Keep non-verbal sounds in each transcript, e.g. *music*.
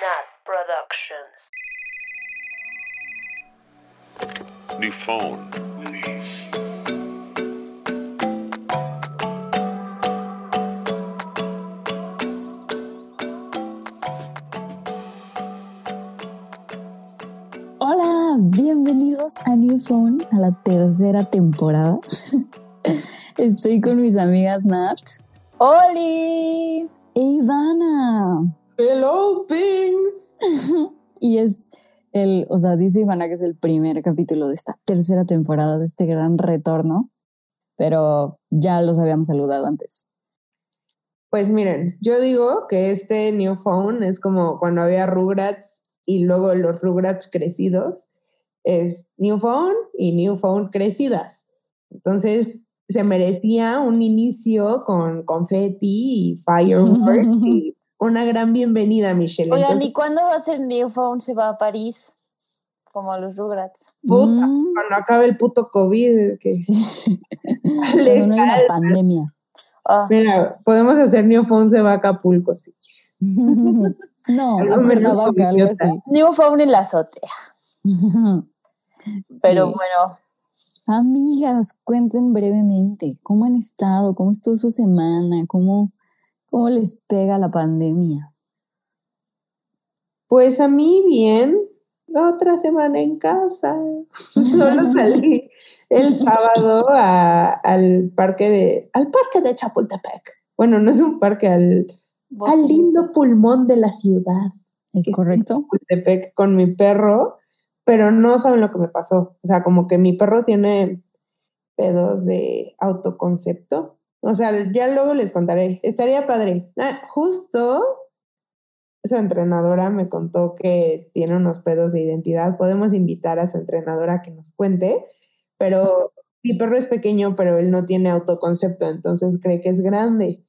Nat Productions. New phone. Hola, bienvenidos a New Phone, a la tercera temporada. *laughs* Estoy con mis amigas Nat ¡Oli! e Ivana. Hello, *laughs* Ping. Y es el, o sea, dice Ivana que es el primer capítulo de esta tercera temporada, de este gran retorno, pero ya los habíamos saludado antes. Pues miren, yo digo que este New Phone es como cuando había Rugrats y luego los Rugrats crecidos. Es New Phone y New Phone crecidas. Entonces se merecía un inicio con confetti y *laughs* fireworks y una gran bienvenida, Michelle. Oigan, Entonces, ¿y cuándo va a ser New Phone? ¿Se va a París? Como a los Rugrats. puta, Mm. cuando acabe el puto COVID, que Sí. *laughs* *laughs* No hay una pandemia. Ah, Mira, podemos hacer New Phone se va a Acapulco, sí. *laughs* No, Algo a Cuernavaca, algo así. New Phone en la azotea. Pero Sí. bueno, Amigas, cuenten brevemente cómo han estado, cómo estuvo su semana, cómo, cómo les pega la pandemia. Pues a mí bien, otra semana en casa. *laughs* Solo salí el sábado a- al parque de al parque de Chapultepec. Bueno, no es un parque, al, al lindo pulmón de la ciudad, ¿Es correcto? Chapultepec, con mi perro, pero no saben lo que me pasó. O sea, como que mi perro tiene pedos de autoconcepto. O sea, ya luego les contaré. Estaría padre. Ah, justo su entrenadora me contó que tiene unos pedos de identidad. Podemos invitar a su entrenadora que nos cuente, pero mi perro es pequeño, pero él no tiene autoconcepto, entonces cree que es grande.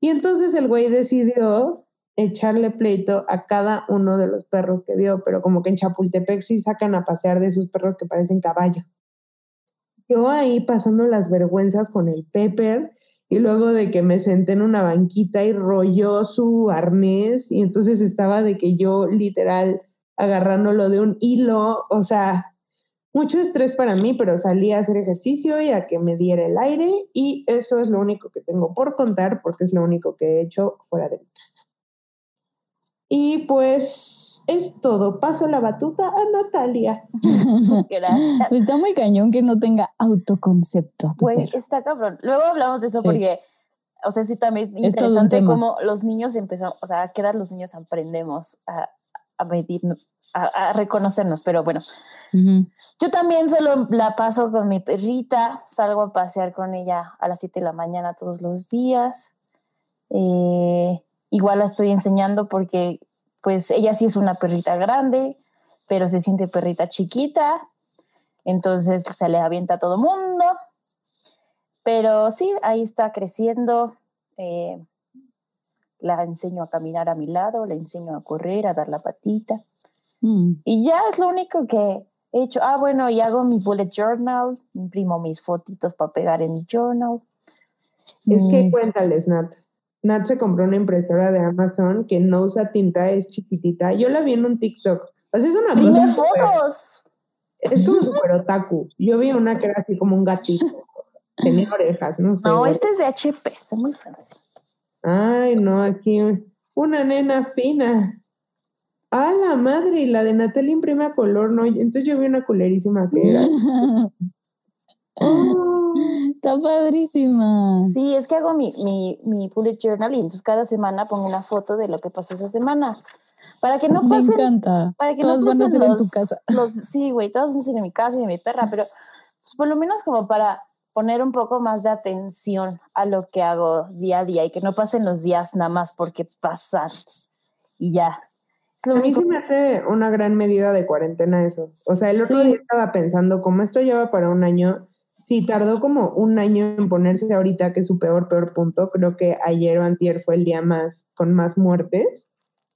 Y entonces el güey decidió echarle pleito a cada uno de los perros que vio, pero como que en Chapultepec sí sacan a pasear de sus perros que parecen caballo. Yo ahí pasando las vergüenzas con el Pepper y luego de que me senté en una banquita y rolló su arnés y entonces estaba de que yo literal agarrándolo de un hilo, o sea, mucho estrés para mí, pero salí a hacer ejercicio y a que me diera el aire y eso es lo único que tengo por contar porque es lo único que he hecho fuera de mi casa. Y pues es todo. Paso la batuta a Natalia. *laughs* gracias. Pues está muy cañón que no tenga autoconcepto. Güey, perro. está cabrón. Luego hablamos de eso Sí. porque, o sea, sí también es interesante cómo los niños empezamos, o sea, a qué edad los niños aprendemos a, a medirnos, a, a reconocernos, pero bueno. Yo también solo la paso con mi perrita, salgo a pasear con ella a las 7 de la mañana todos los días. Eh, igual la estoy enseñando porque pues ella sí es una perrita grande, pero se siente perrita chiquita, entonces se le avienta a todo mundo. Pero sí, ahí está creciendo. eh, la enseño a caminar a mi lado, la enseño a correr, a dar la patita. Mm. Y ya es lo único que he hecho. Ah, bueno, y hago mi bullet journal, imprimo mis fotitos para pegar en mi journal. Es que Mm, cuéntales, Nat. Nat se compró una impresora de Amazon que no usa tinta, es chiquitita. Yo la vi en un TikTok. O sea, es una cosa súper- fotos. Es como *laughs* súper otaku. Yo vi una que era así como un gatito. Tenía orejas, no sé. No, este es de HP, está muy fácil. Ay, no, aquí una nena fina. A la madre, y la de Natalia imprime a color, ¿no? Entonces yo vi una culerísima que era. *laughs* Oh, Está padrísima. Sí, es que hago mi, mi, mi bullet journal y entonces cada semana pongo una foto de lo que pasó esa semana. Para que no Me pasen encanta. Para que Todas no van a ser en tu casa. *laughs* los- sí, güey, todas van a ser en mi casa y en mi perra, pero pues, por lo menos como para poner un poco más de atención a lo que hago día a día y que no pasen los días nada más porque pasan y ya. Lo A mí único- se me hace una gran medida de cuarentena eso. O sea, el otro Sí. día estaba pensando, como esto lleva para un año, si tardó como un año en ponerse ahorita, que es su peor, peor punto, creo que ayer o antier fue el día más, con más muertes.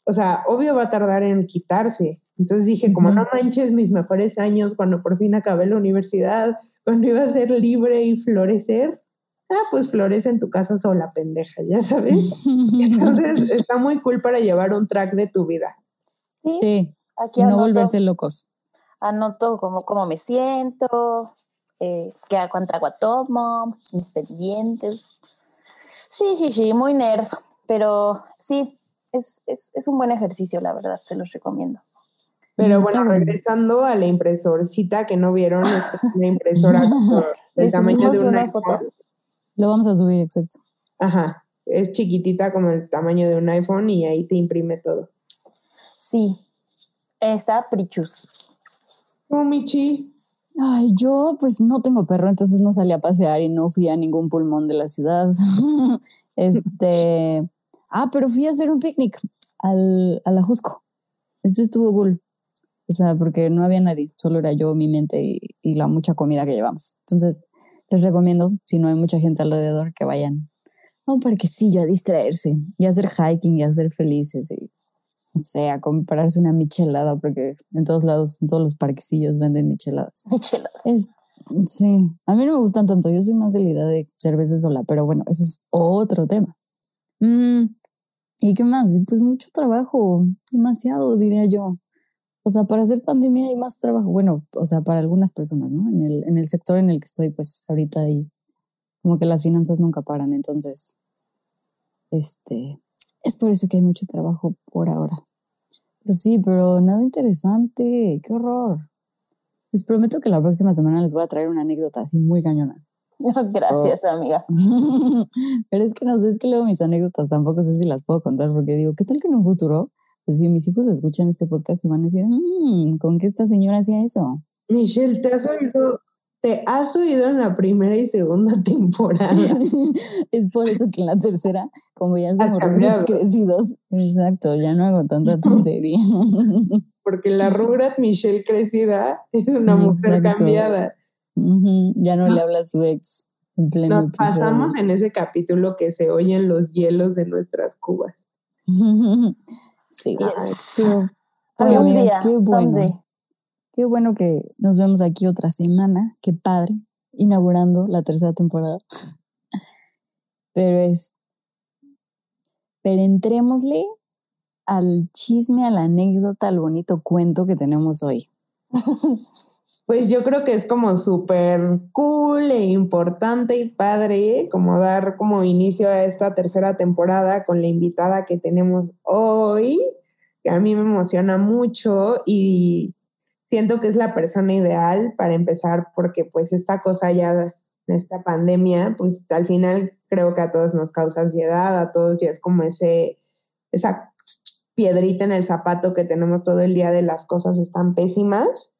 O sea, obvio va a tardar en quitarse. Entonces dije, como no manches mis mejores años cuando por fin acabé la universidad, cuando iba a ser libre y florecer, ah, pues florece en tu casa sola, pendeja, ya sabes. *laughs* Entonces está muy cool para llevar un track de tu vida. Sí, Sí, aquí y no anoto, volverse locos. anoto cómo, cómo me siento, eh, qué, cuánta agua tomo, mis pendientes. Sí, sí, sí, muy nerd, pero sí, es, es, es un buen ejercicio, la verdad, se los recomiendo. Pero Mm, bueno, regresando a la impresorcita que no vieron, es una impresora *laughs* del *laughs* tamaño de una iPhone. foto. Lo vamos a subir, exacto. Ajá, es chiquitita como el tamaño de un iPhone y ahí te imprime todo. Sí, está Prichus. Oh, Michi. Ay, yo pues no tengo perro, entonces no salí a pasear y no fui a ningún pulmón de la ciudad. *laughs* este, ah, pero fui a hacer un picnic al, a la Jusco. Eso estuvo cool. O sea, porque no había nadie, solo era yo, mi mente y, y la mucha comida que llevamos. Entonces, les recomiendo, si no hay mucha gente alrededor, que vayan a un parquecillo a distraerse y a hacer hiking y a ser felices y, no sé, a comprarse una michelada, porque en todos lados, en todos los parquecillos venden micheladas. Micheladas. Es, sí, a mí no me gustan tanto, yo soy más de la idea de cerveza sola, pero bueno, ese es otro tema. Mm, ¿Y qué más? Pues mucho trabajo, demasiado diría yo. O sea, para hacer pandemia hay más trabajo, bueno, o sea, para algunas personas, ¿no? En el, en el sector en el que estoy, pues ahorita ahí, como que las finanzas nunca paran, entonces, este, es por eso que hay mucho trabajo por ahora. Pues sí, pero nada interesante, qué horror. Les prometo que la próxima semana les voy a traer una anécdota así muy cañona. *laughs* Gracias, amiga. *laughs* Pero es que no sé, es que luego mis anécdotas tampoco sé si las puedo contar porque digo, ¿qué tal que en un futuro, pues si mis hijos escuchan este podcast y van a decir, "Mm, ¿con qué esta señora hacía eso? Michelle, ¿te has oído? Te has oído en la primera y segunda *laughs* temporada. *laughs* es por eso que en la tercera, como ya somos crecidos, exacto, ya no hago tanta *laughs* tontería. Porque la Rugrat Michelle crecida es una mujer Exacto. cambiada. Ya no le habla a su ex en pleno Nos episodio. pasamos en ese capítulo que se oyen los hielos de nuestras cubas. sí, Yes. pero- qué bueno. someday. Qué bueno que nos vemos aquí otra semana. Qué padre. Inaugurando la tercera temporada. *laughs* Pero es. Pero entrémosle al chisme, a la anécdota, al bonito cuento que tenemos hoy. *laughs* Pues yo creo que es como súper cool e importante y padre como dar como inicio a esta tercera temporada con la invitada que tenemos hoy, que a mí me emociona mucho y siento que es la persona ideal para empezar porque pues esta cosa ya, esta pandemia, pues al final creo que a todos nos causa ansiedad, a todos ya es como ese, esa piedrita en el zapato que tenemos todo el día de las cosas están pésimas.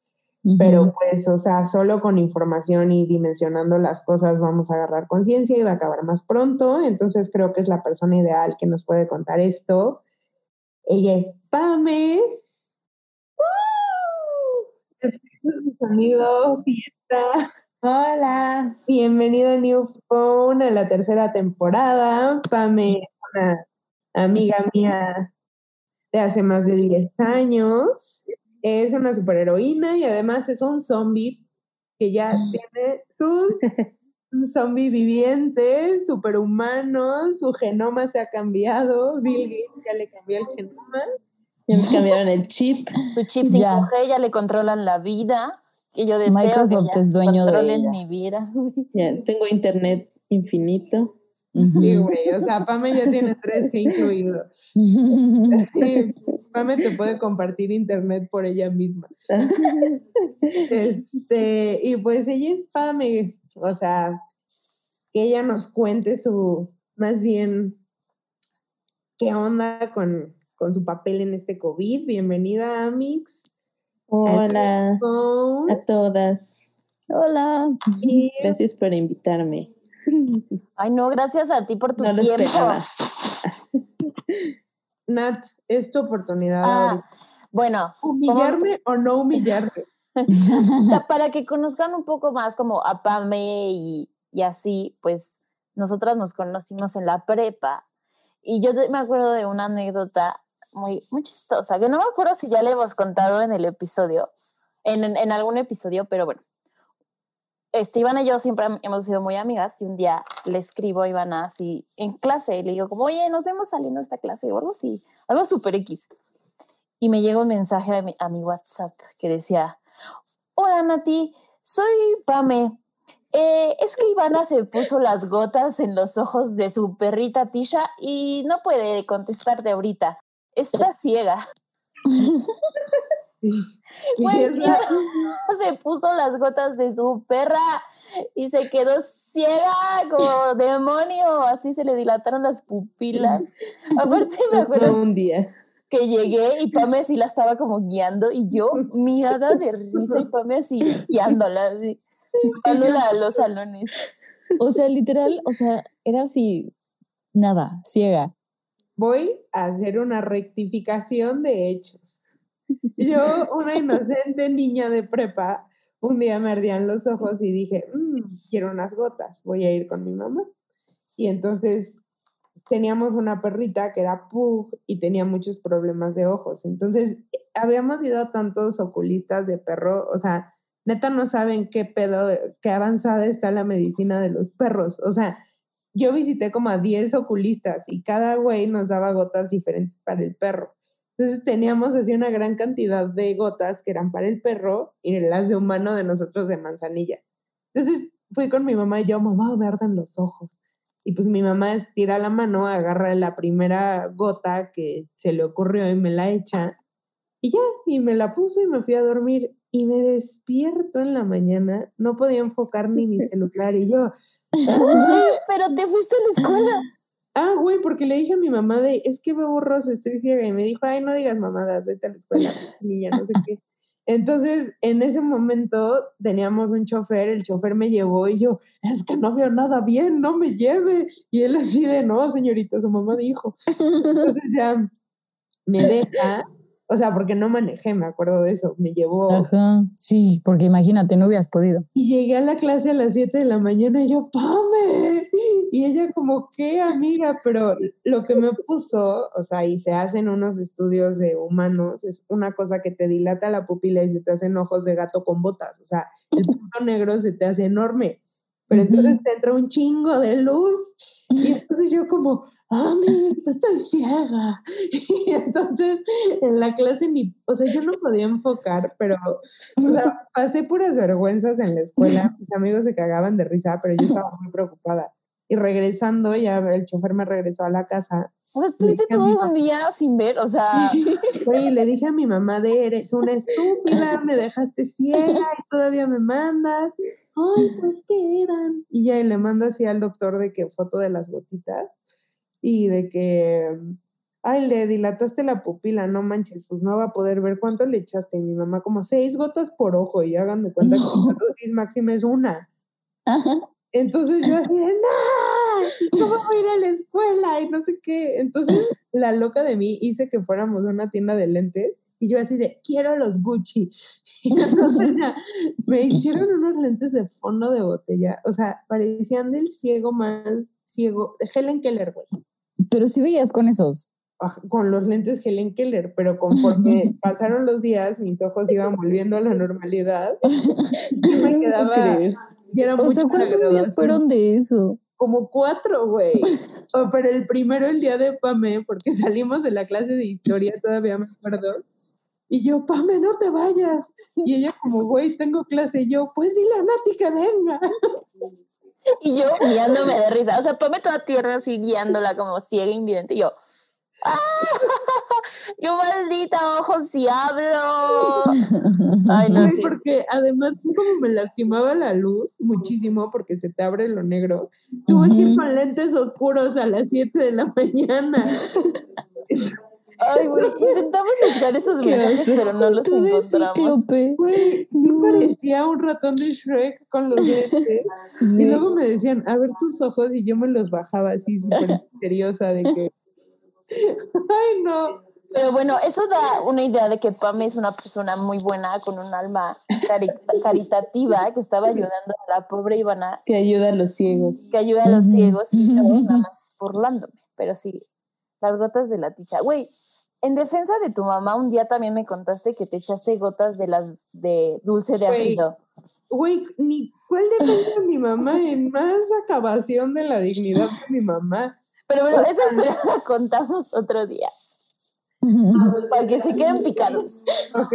Pero pues, o sea, solo con información y dimensionando las cosas vamos a agarrar conciencia y va a acabar más pronto. Entonces creo que es la persona ideal que nos puede contar esto. Ella es Pame. ¡Uh! De sonido, fiesta. Hola. Bienvenido a New Phone a la tercera temporada. Pame una amiga mía de hace más de 10 años. Es una superheroína y además es un zombie que ya tiene sus un zombie viviente, superhumano, su genoma se ha cambiado. Bill Gates ya le cambió el genoma. Ya me *laughs* cambiaron el chip. Su chip Ya. 5G ya le controlan la vida. Y yo deseo Microsoft que ya es dueño de controlen ella. mi vida. *laughs* Ya tengo internet infinito. Sí, güey. O sea, Pame ya tiene 3G incluido. Sí, Pame te puede compartir internet por ella misma. *laughs* Este, y pues ella es Pame, o sea, que ella nos cuente su, más bien, qué onda con, con su papel en este COVID. Bienvenida, Amix. Hola a todas. Hola. Gracias por invitarme. Ay, no, gracias a ti por tu No lo tiempo. esperaba. *laughs* Nat, es tu oportunidad Ah, bueno, ¿Humillarme o no humillarme? *laughs* *laughs* para que conozcan un poco más como a Pame y, y así, pues nosotras nos conocimos en la prepa y yo te- me acuerdo de una anécdota muy, muy chistosa, que no me acuerdo si ya le hemos contado en el episodio, en, en, en algún episodio, pero bueno. Este, Ivana y yo siempre hemos sido muy amigas y un día le escribo a Ivana así en clase y le digo como, oye, nos vemos saliendo de esta clase o algo así, algo súper X. y me llega un mensaje a mi, a mi WhatsApp que decía, hola Nati, soy Pame. Eh, es que Ivana se puso las gotas en los ojos de su perrita Tisha y no puede contestarte ahorita. Está ciega. Güey, *laughs* se puso las gotas de su perra y se quedó ciega como *laughs* demonio. Así se le dilataron las pupilas. *laughs* Aparte me acuerdo un día. que llegué y Pame así la estaba como guiando y yo mirada de risa y Pame así guiándola, así, llevándola a los salones. O sea, literal, o sea, era así, nada, ciega. Voy a hacer una rectificación de hechos. Yo, una inocente niña de prepa, un día me ardían los ojos y dije, "Mm, quiero unas gotas, voy a ir con mi mamá. Y entonces teníamos una perrita que era Pug y tenía muchos problemas de ojos. Entonces, habíamos ido a tantos oculistas de perro, o sea, neta no saben qué pedo, qué avanzada está la medicina de los perros. O sea, yo visité como a 10 oculistas y cada güey nos daba gotas diferentes para el perro. Entonces teníamos así una gran cantidad de gotas que eran para el perro y las de humano de nosotros de manzanilla. Entonces fui con mi mamá y yo, mamá, me arden los ojos. Y pues mi mamá estira la mano, agarra la primera gota que se le ocurrió y me la echa. Y ya, y me la puso y me fui a dormir. Y me despierto en la mañana, no podía enfocar ni mi *laughs* celular. Y yo, *laughs* Pero te fuiste a la escuela. ah, güey, porque le dije a mi mamá de, es que veo borroso, estoy ciega. Y me dijo, ay, no digas mamadas, vete a la escuela, *laughs* niña, no sé qué. Entonces, en ese momento teníamos un chofer, el chofer me llevó y yo, es que no veo nada bien, no me lleve. Y él así de, no, señorita, su mamá dijo. Entonces ya me deja, o sea, porque no manejé, me acuerdo de eso, me llevó. Ajá, sí, porque imagínate, no hubieras podido. Y llegué a la clase a las 7 de la mañana y yo, ¡Pame! Y ella como, ¿qué, amiga? Pero lo que me puso, o sea, y se hacen unos estudios de humanos, es una cosa que te dilata la pupila y se te hacen ojos de gato con botas. O sea, el *laughs* punto negro se te hace enorme. Pero entonces te entra un chingo de luz. Y entonces yo como, ah, estoy ciega. *laughs* Y entonces en la clase ni, o sea, yo no podía enfocar, pero, o sea, pasé puras vergüenzas en la escuela. *laughs* Mis amigos se cagaban de risa, pero yo estaba muy preocupada. Y regresando, ya el chofer me regresó a la casa. O sea, estuviste todo un día sin ver, o sea, Güey, le dije a mi mamá de eres una estúpida, me dejaste ciega y todavía me mandas. Ay, *laughs* pues qué eran. Y ya y le mando así al doctor de que foto de las gotitas y de que, ay, le dilataste la pupila, no manches, pues no va a poder ver cuánto le echaste. Y mi mamá como seis gotas por ojo y hagan de cuenta que la dosis máxima es una. Entonces yo así de, no, ¿cómo voy a ir a la *laughs* escuela? Y no sé qué. Entonces la loca de mí hice que fuéramos a una tienda de lentes y yo así de, quiero los Gucci. *laughs* Y entonces me hicieron unos lentes de fondo de botella. O sea, parecían del ciego más ciego, de Helen Keller, güey. Pero sí veías con esos. Ah, Con los lentes Helen Keller, pero conforme *laughs* pasaron los días, mis ojos iban volviendo a la normalidad. *laughs* Y me quedaba... y era O sea, ¿cuántos días fueron de eso? Como cuatro, güey. O, pero el primero, el día de Pame, porque salimos de la clase de historia, todavía me acuerdo. Y yo, Pame, no te vayas. Y ella como, güey, tengo clase. Y yo, pues dile a Nati que venga. y yo guiándome de risa. O sea, ponme toda tierra así guiándola como ciega e invidente. Y yo, ¡ah! *laughs* Yo maldita ojos si hablo. Ay, no, sí. porque además como me lastimaba la luz muchísimo porque se te abre lo negro, tuve que ir con lentes oscuros a las 7 de la mañana. *laughs* Ay, güey, intentamos buscar esos mensajes, pero no los Tú de encontramos. cíclope. Güey, sí parecía un ratón de Shrek con los lentes. Y Sí. luego me decían, a ver tus ojos, y yo me los bajaba así súper *laughs* misteriosa de que. Ay, no. Pero bueno, eso da una idea de que Pame es una persona muy buena, con un alma cari- caritativa, que estaba ayudando a la pobre Ivana, Que ayuda a los ciegos. que ayuda a los ciegos, y yo nada más burlándome. Pero sí, las gotas de la ticha. Güey, en defensa de tu mamá, un día también me contaste que te echaste gotas de las de dulce de ácido. Güey, ni cuál depende de mi mamá en más acabación de la dignidad de mi mamá. Pero bueno, esa historia la contamos otro día. Para que se queden picados. Ok,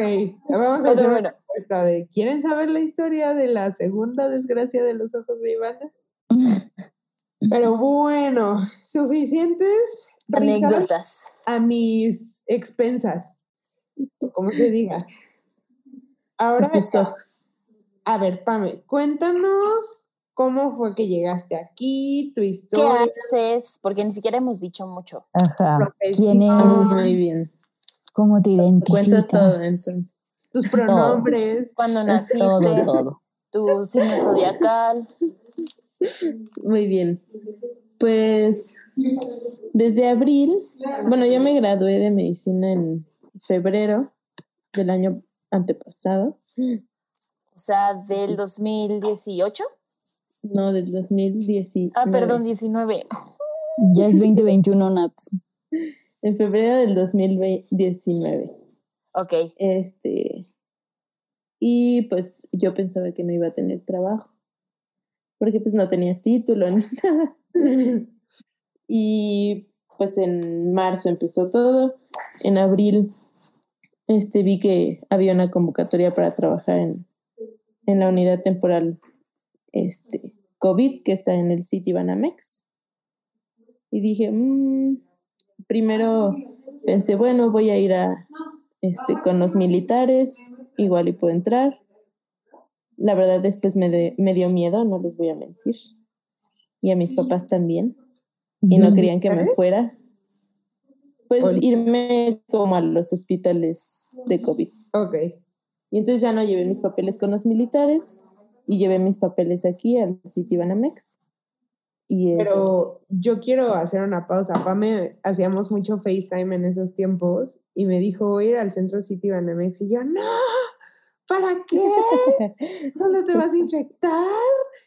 vamos a Pero hacer bueno. una encuesta de ¿quieren saber la historia de la segunda desgracia de los ojos de Ivana? *laughs* Pero bueno, suficientes Anécdotas. a mis expensas, como se diga. Ahora, Tus ojos. a ver, Pame, cuéntanos cómo fue que llegaste aquí, tu ¿Qué historia. haces? Porque ni siquiera hemos dicho mucho. Ajá. ¿Quién Ah, eres? muy bien. ¿Cómo te identificas? Cuento todo entonces. tus pronombres. ¿Cuándo naciste? Todo, todo. Tu signo zodiacal. Muy bien. Pues desde abril, bueno, yo me gradué de medicina en febrero del año antepasado, O sea, del 2018. no, del 2019. Ah, perdón, 19. Ya es 2021, Nat. En febrero del 2019. Ok. Este, y pues yo pensaba que no iba a tener trabajo, porque pues no tenía título ni *laughs* nada. *laughs* Y pues en marzo empezó todo. En abril este, vi que había una convocatoria para trabajar en, en la unidad temporal este, COVID que está en el City Banamex. Y dije, "Mm", primero pensé, bueno, voy a ir a, este, con los militares, igual y puedo entrar. La verdad después me, me dio miedo, no les voy a mentir. Y a mis papás también. Y no querían que me fuera. Pues irme como a los hospitales de COVID. Ok. Y entonces ya no llevé mis papeles con los militares y llevé mis papeles aquí al sitio Banamex. Y es- Pero yo quiero hacer una pausa. Pame, hacíamos mucho FaceTime en esos tiempos y me dijo, voy a ir al centro City Banamex. Y yo, no, ¿para qué? *laughs* Solo te vas a infectar.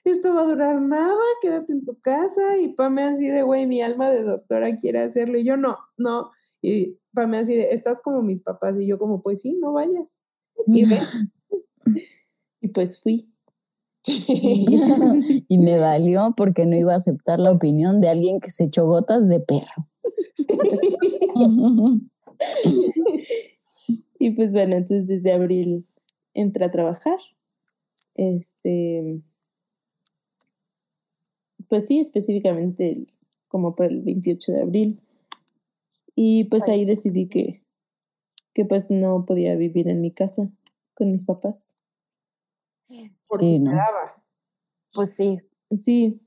Esto va a durar nada. Quédate en tu casa. Y Pame así de, güey, mi alma de doctora quiere hacerlo. Y yo, no, no. Y Pame así de, estás como mis papás. Y yo como, pues sí, no vayas. Y *laughs* y pues fui. *laughs* y me valió porque no iba a aceptar la opinión de alguien que se echó gotas de perro. Y pues bueno, entonces desde abril entré a trabajar. Este, pues sí, específicamente el- como por el 28 de abril. Y pues ahí decidí que, que pues no podía vivir en mi casa con mis papás. Por sí, si ¿no? me daba. Pues sí. Sí,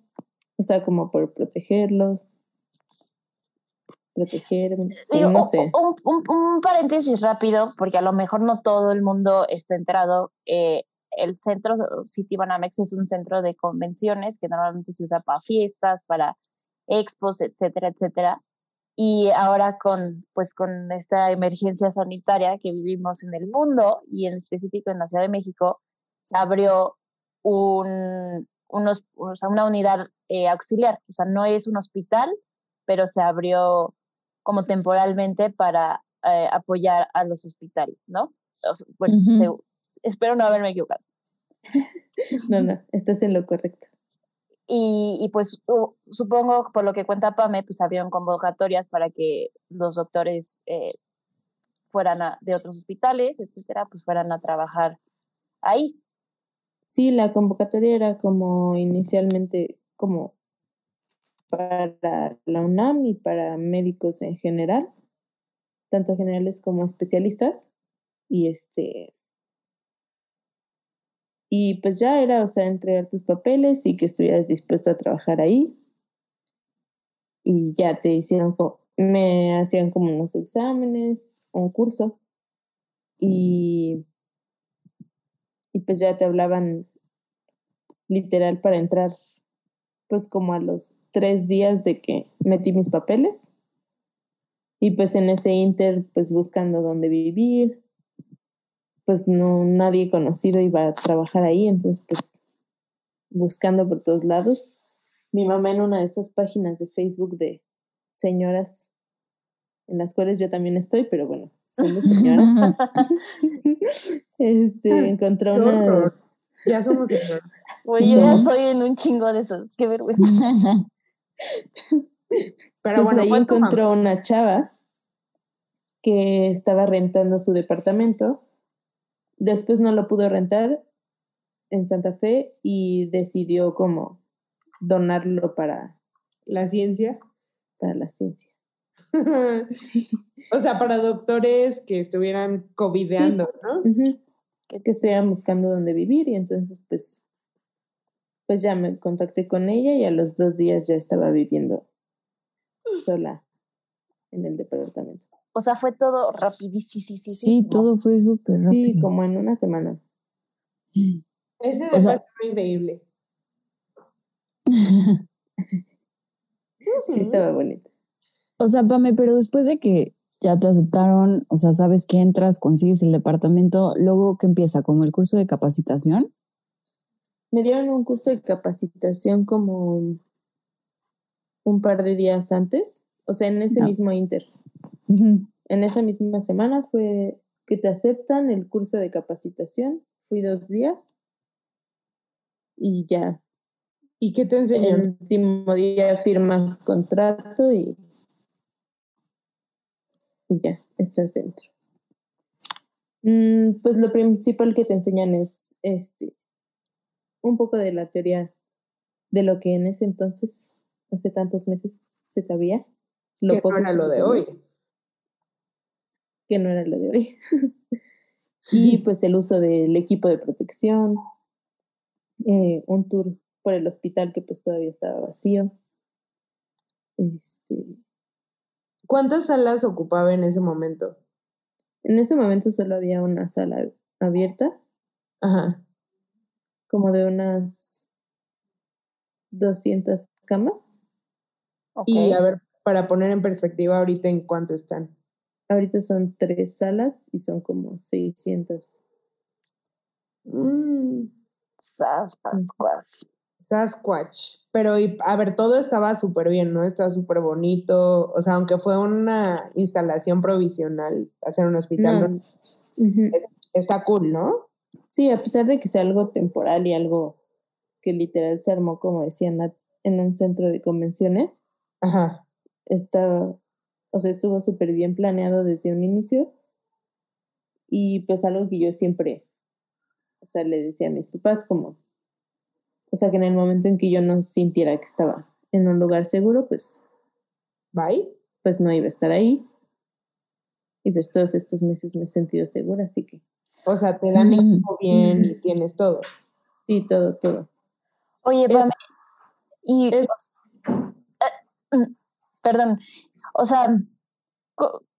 o sea, como por protegerlos, protegerme, Digo, no sé. un, un- un paréntesis rápido, porque a lo mejor no todo el mundo está enterado. eh, el centro City Banamex es un centro de convenciones que normalmente se usa para fiestas, para expos, etcétera, etcétera. Y ahora con, pues, con esta emergencia sanitaria que vivimos en el mundo y en específico en la Ciudad de México, se abrió un, unos, o sea, una unidad eh, auxiliar. O sea, no es un hospital, pero se abrió como temporalmente para eh, apoyar a los hospitales, ¿no? O sea, espero no haberme equivocado. *laughs* No, no, estás en lo correcto. Y, y pues supongo, por lo que cuenta Pame, pues abrieron convocatorias para que los doctores eh, fueran a- de otros hospitales, etcétera, pues fueran a trabajar ahí. Sí, la convocatoria era como inicialmente como para la UNAM y para médicos en general, tanto generales como especialistas. Y este y pues ya era, o sea, entregar tus papeles y que estuvieras dispuesto a trabajar ahí. Y ya te hicieron, me hacían como unos exámenes, un curso. Y y pues ya te hablaban literal para entrar pues como a los tres días de que metí mis papeles y pues en ese inter pues buscando dónde vivir pues no nadie conocido iba a trabajar ahí entonces pues buscando por todos lados mi mamá en una de esas páginas de Facebook de señoras en las cuales yo también estoy pero bueno son de señoras *laughs* *laughs* este encontró Qué una. Ya somos señores. Oye, yo ya estoy en un chingo de esos, qué vergüenza. *laughs* Pero pues bueno, ahí encontró una chava que estaba rentando su departamento. Después no lo pudo rentar en Santa Fe y decidió como donarlo para, La ciencia. para la ciencia. *laughs* o sea, para doctores que estuvieran covideando, ¿no? Que, que estuvieran buscando dónde vivir y entonces pues pues ya me contacté con ella y a los dos días ya estaba viviendo sola en el departamento. O sea, fue todo rapidísimo. Sí, todo fue súper rápido. Sí, como en una semana. Ese O sea- fue increíble. *laughs* Sí, estaba bonito. O sea, Pame, pero después de que ya te aceptaron, o sea, sabes que entras, consigues el departamento, luego que empieza como el curso de capacitación. Me dieron un curso de capacitación como un par de días antes, o sea, en ese Ah. mismo inter. En esa misma semana fue que te aceptan el curso de capacitación. Fui dos días y ya ¿Y qué te enseñaron? el último día firmas contrato y, y ya, estás dentro. Mm, pues lo principal que te enseñan es este un poco de la teoría de lo que en ese entonces, hace tantos meses, se sabía. que no era lo de sabía, hoy. Que no era lo de hoy. *laughs* y pues el uso del equipo de protección, eh, un tour por el hospital que pues todavía estaba vacío. Este, ¿Cuántas salas ocupaba en ese momento? en ese momento solo había una sala abierta, Ajá. Como de unas 200 camas. Ok. Y a ver, para poner en perspectiva ahorita en cuánto están. Ahorita son tres salas y son como 600. Mm, Sas, pascuas. Sasquatch. Pero, y, a ver, todo estaba súper bien, ¿no? Estaba súper bonito. O sea, aunque fue una instalación provisional, hacer un hospital, No, ¿no? ujú. está cool, ¿no? Sí, a pesar de que sea algo temporal y algo que literal se armó, como decían, en un centro de convenciones, Ajá. está, o sea, estuvo súper bien planeado desde un inicio. Y pues algo que yo siempre, o sea, le decía a mis papás como, o sea, que en el momento en que yo no sintiera que estaba en un lugar seguro, pues, Bye. pues no iba a estar ahí. Y pues todos estos meses me he sentido segura, así que O sea, te dan equipo bien y tienes todo. sí, todo, todo. Oye, y Es- eh, mm, perdón, o sea,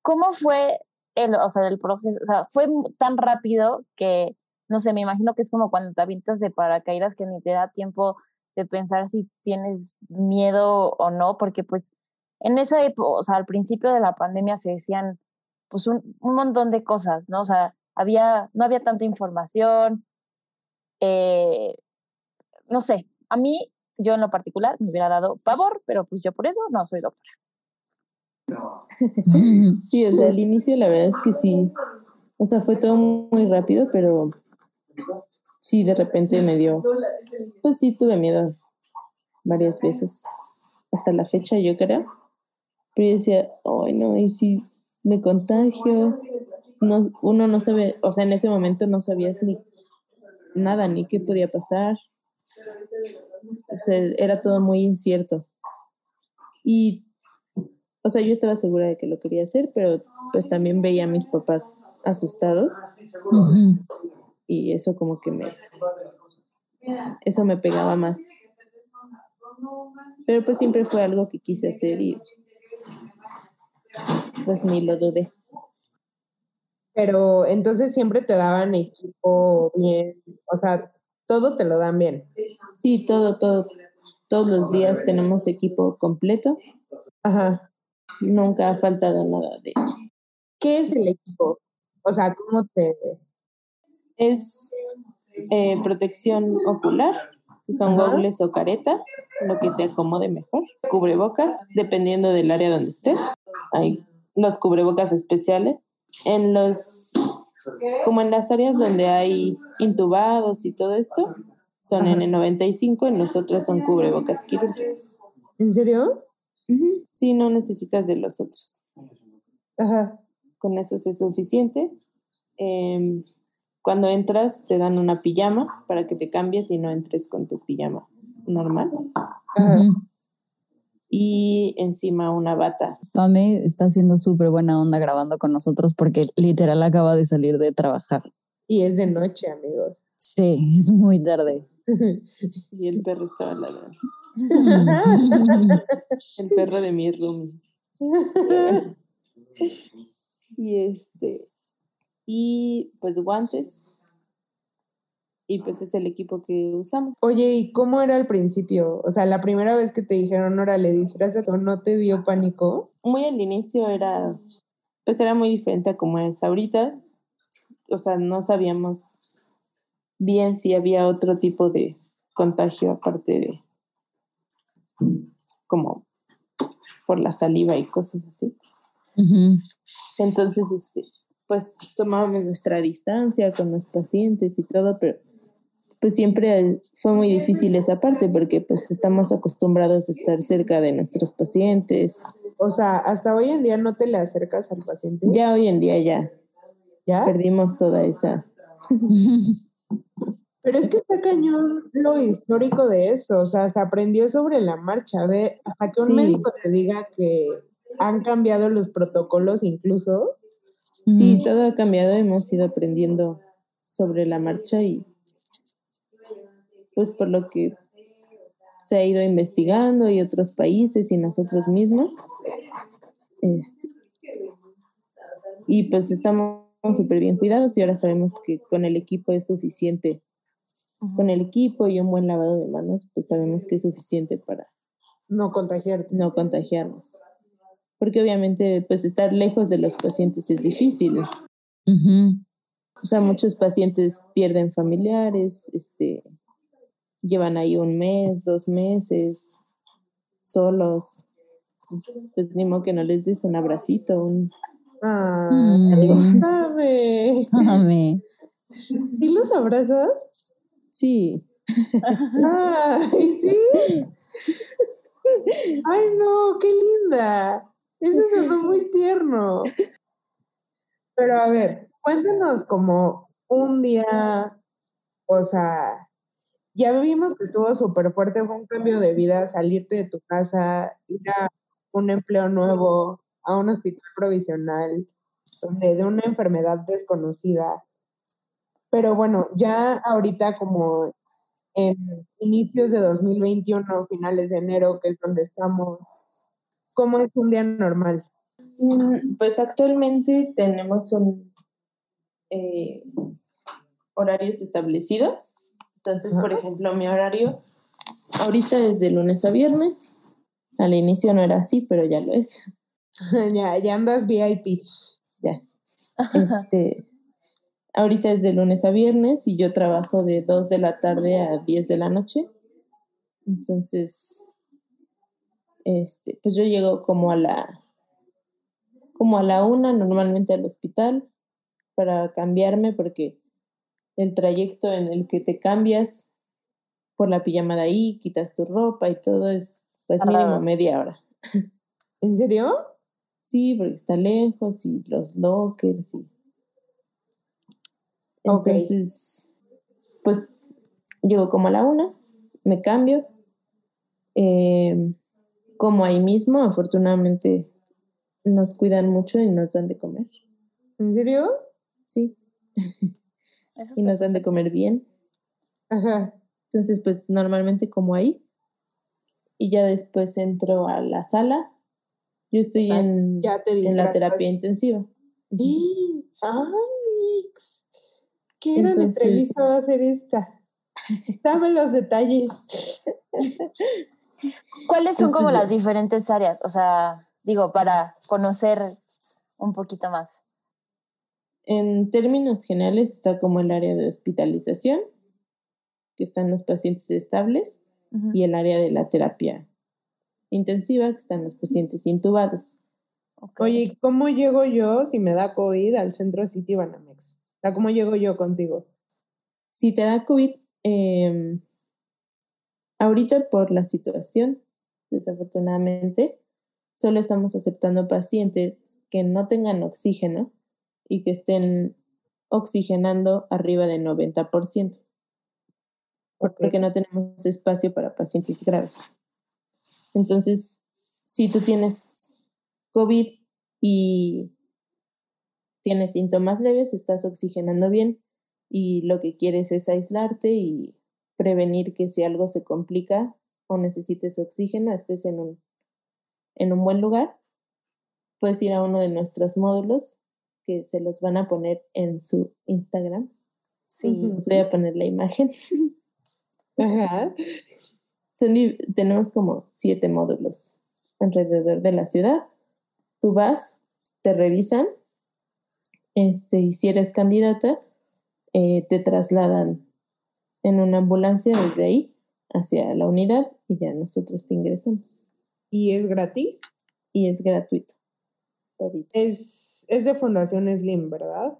¿cómo fue el, o sea, el proceso? O sea, fue tan rápido que, no sé, me imagino que es como cuando te avientas de paracaídas que ni te da tiempo de pensar si tienes miedo o no, porque pues en esa época, o sea, al principio de la pandemia se decían pues un, un montón de cosas, ¿no? O sea, había, no había tanta información, eh, no sé, a mí, yo en lo particular, me hubiera dado pavor, pero pues yo por eso no soy doctora. *laughs* Sí, o sea, al inicio la verdad es que sí. O sea, fue todo muy rápido, pero sí, de repente me dio. Pues sí, tuve miedo varias veces. Hasta la fecha, yo creo. Pero yo decía, ay, no, y si me contagio. No, uno no sabe, o sea, en ese momento no sabías ni nada, ni qué podía pasar. O sea, era todo muy incierto. Y o sea, yo estaba segura de que lo quería hacer, pero pues también veía a mis papás asustados y eso como que me... Eso me pegaba más. Pero pues siempre fue algo que quise hacer y pues ni lo dudé. Pero entonces siempre te daban equipo bien. O sea, todo te lo dan bien. Sí, todo, todo. Todos los días tenemos equipo completo. Ajá. Nunca ha faltado nada de... ¿Qué es el equipo? O sea, ¿cómo te...? Es eh, protección ocular, que son Ajá. gogles o careta, lo que te acomode mejor. Cubrebocas, dependiendo del área donde estés. Hay los cubrebocas especiales. En los, como en las áreas donde hay intubados y todo esto, son Ajá. N95, en nosotros son cubrebocas quirúrgicos. ¿En serio? Sí, no necesitas de los otros. Ajá. con eso es suficiente. Em, cuando entras te dan una pijama para que te cambies y no entres con tu pijama normal. Y encima una bata. Pame está haciendo súper buena onda grabando con nosotros porque literal acaba de salir de trabajar. Y es de noche, amigos. Sí, es muy tarde. *laughs* y el perro estaba ladrando. *laughs* *laughs* el perro de mi room. y este, y pues guantes. Y pues es el equipo que usamos. Oye, ¿y cómo era al principio? O sea, la primera vez que te dijeron, órale, disfrazate ¿no te dio pánico? Muy al inicio era, pues era muy diferente a como es ahorita. O sea, no sabíamos bien si había otro tipo de contagio aparte de como por la saliva y cosas así. Entonces, este, pues tomábamos nuestra distancia con los pacientes y todo, pero pues siempre fue muy difícil esa parte porque pues estamos acostumbrados a estar cerca de nuestros pacientes. O sea, hasta hoy en día no te le acercas al paciente. Ya hoy en día ya. ¿Ya? Perdimos toda esa. Pero es que está cañón lo histórico de esto, o sea, se aprendió sobre la marcha, ve, hasta que un médico te diga que han cambiado los protocolos incluso. Sí, todo ha cambiado, hemos ido aprendiendo sobre la marcha y pues por lo que se ha ido investigando y otros países y nosotros mismos. Este, y pues estamos súper bien cuidados y ahora sabemos que con el equipo es suficiente con el equipo y un buen lavado de manos, pues sabemos que es suficiente para no contagiarte. No contagiarnos. Porque obviamente, pues estar lejos de los pacientes es difícil. O sea, muchos pacientes pierden familiares, este, llevan ahí un mes, dos meses, solos. Pues, pues ni modo que no les des un abracito, un... Ah, ¿Y *laughs* los abrazas? Sí. Ay, sí. Ay, no, qué linda. Eso sonó muy tierno. Pero a ver, cuéntanos como un día, o sea, ya vimos que estuvo súper fuerte, fue un cambio de vida, salirte de tu casa, ir a un empleo nuevo, a un hospital provisional, donde de una enfermedad desconocida. Pero bueno, ya ahorita como en inicios de 2021, finales de enero, que es donde estamos, ¿cómo es un día normal? Mm, pues actualmente tenemos un eh, horarios establecidos. Entonces, por ejemplo, mi horario ahorita es de lunes a viernes. Al inicio no era así, pero ya lo es. *laughs* ya, ya andas VIP. Ya. Este, Ahorita es de lunes a viernes y yo trabajo de 2 de la tarde a 10 de la noche. Entonces, este, pues yo llego como a la como a la una normalmente al hospital para cambiarme porque el trayecto en el que te cambias por la pijama de ahí, quitas tu ropa y todo es pues mínimo media hora. *laughs* ¿En serio? Sí, porque está lejos y los lockers y entonces, pues llego como a la una, me cambio, em, como ahí mismo, afortunadamente nos cuidan mucho y nos dan de comer. ¿En serio? Sí. *laughs* y nos dan de comer bien. Ajá. Entonces, pues normalmente como ahí. Y ya después entro a la sala. Yo estoy ah, en, en la terapia intensiva. ¡Ah! ¿Qué Entonces... entrevista va a ser esta? Dame los detalles. ¿Cuáles son como las diferentes áreas? O sea, digo, para conocer un poquito más. En términos generales está como el área de hospitalización, que están los pacientes estables, y el área de la terapia intensiva, que están los pacientes intubados. Oye, ¿cómo llego yo si me da COVID al centro City Banamex? ¿cómo llego yo contigo? Si te da COVID, em, ahorita por la situación, desafortunadamente, solo estamos aceptando pacientes que no tengan oxígeno y que estén oxigenando arriba de 90%, porque no tenemos espacio para pacientes graves. Entonces, si tú tienes COVID y tienes síntomas leves, estás oxigenando bien y lo que quieres es aislarte y prevenir que si algo se complica o necesites oxígeno, estés en un, en un buen lugar, puedes ir a uno de nuestros módulos que se los van a poner en su Instagram. Sí. Les voy a poner la imagen. *laughs* Ajá. tenemos como siete módulos alrededor de la ciudad. Tú vas, te revisan, este, y si eres candidata, eh, te trasladan en una ambulancia desde ahí hacia la unidad y ya nosotros te ingresamos. ¿Y es gratis? Y es gratuito. Es, es de Fundación Slim, ¿verdad?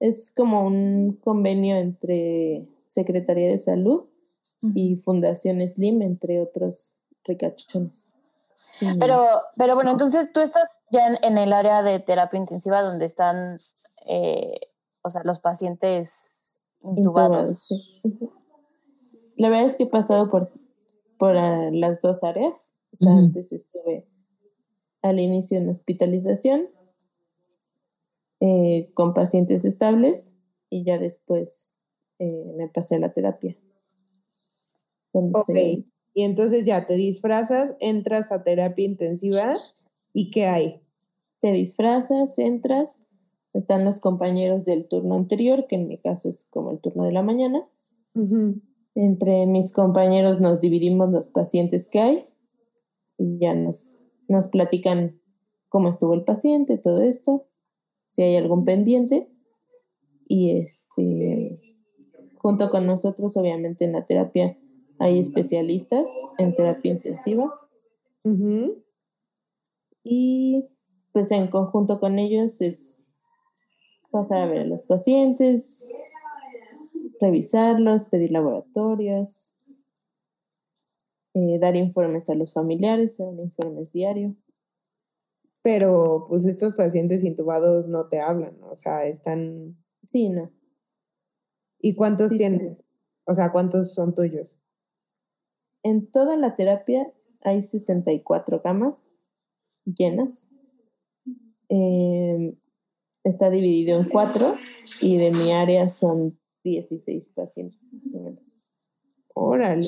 Es como un convenio entre Secretaría de Salud y Fundación Slim, entre otros ricachones. Pero, pero bueno, entonces tú estás ya en, el área de terapia intensiva donde están, eh, o sea, los pacientes intubados. La verdad es que he pasado por, por ah, las dos áreas. O sea, antes estuve al inicio en hospitalización eh, con pacientes estables y ya después eh, me pasé a la terapia. Ok, y entonces ya te disfrazas, entras a terapia intensiva y ¿qué hay? Te disfrazas, entras, están los compañeros del turno anterior, que en mi caso es como el turno de la mañana. Entre mis compañeros nos dividimos los pacientes que hay y ya nos, nos platican cómo estuvo el paciente, todo esto, si hay algún pendiente. Y este, junto con nosotros, obviamente en la terapia hay especialistas en terapia intensiva. Y pues en conjunto con ellos es pasar a ver a los pacientes, revisarlos, pedir laboratorios, eh, dar informes a los familiares, dar informes diarios. Pero pues estos pacientes intubados no te hablan, o sea, están... Sí, no. ¿Y cuántos tienes? O sea, ¿cuántos son tuyos? En toda la terapia hay 64 camas llenas. Em, está dividido en cuatro y de mi área son 16 pacientes más o menos. Órale.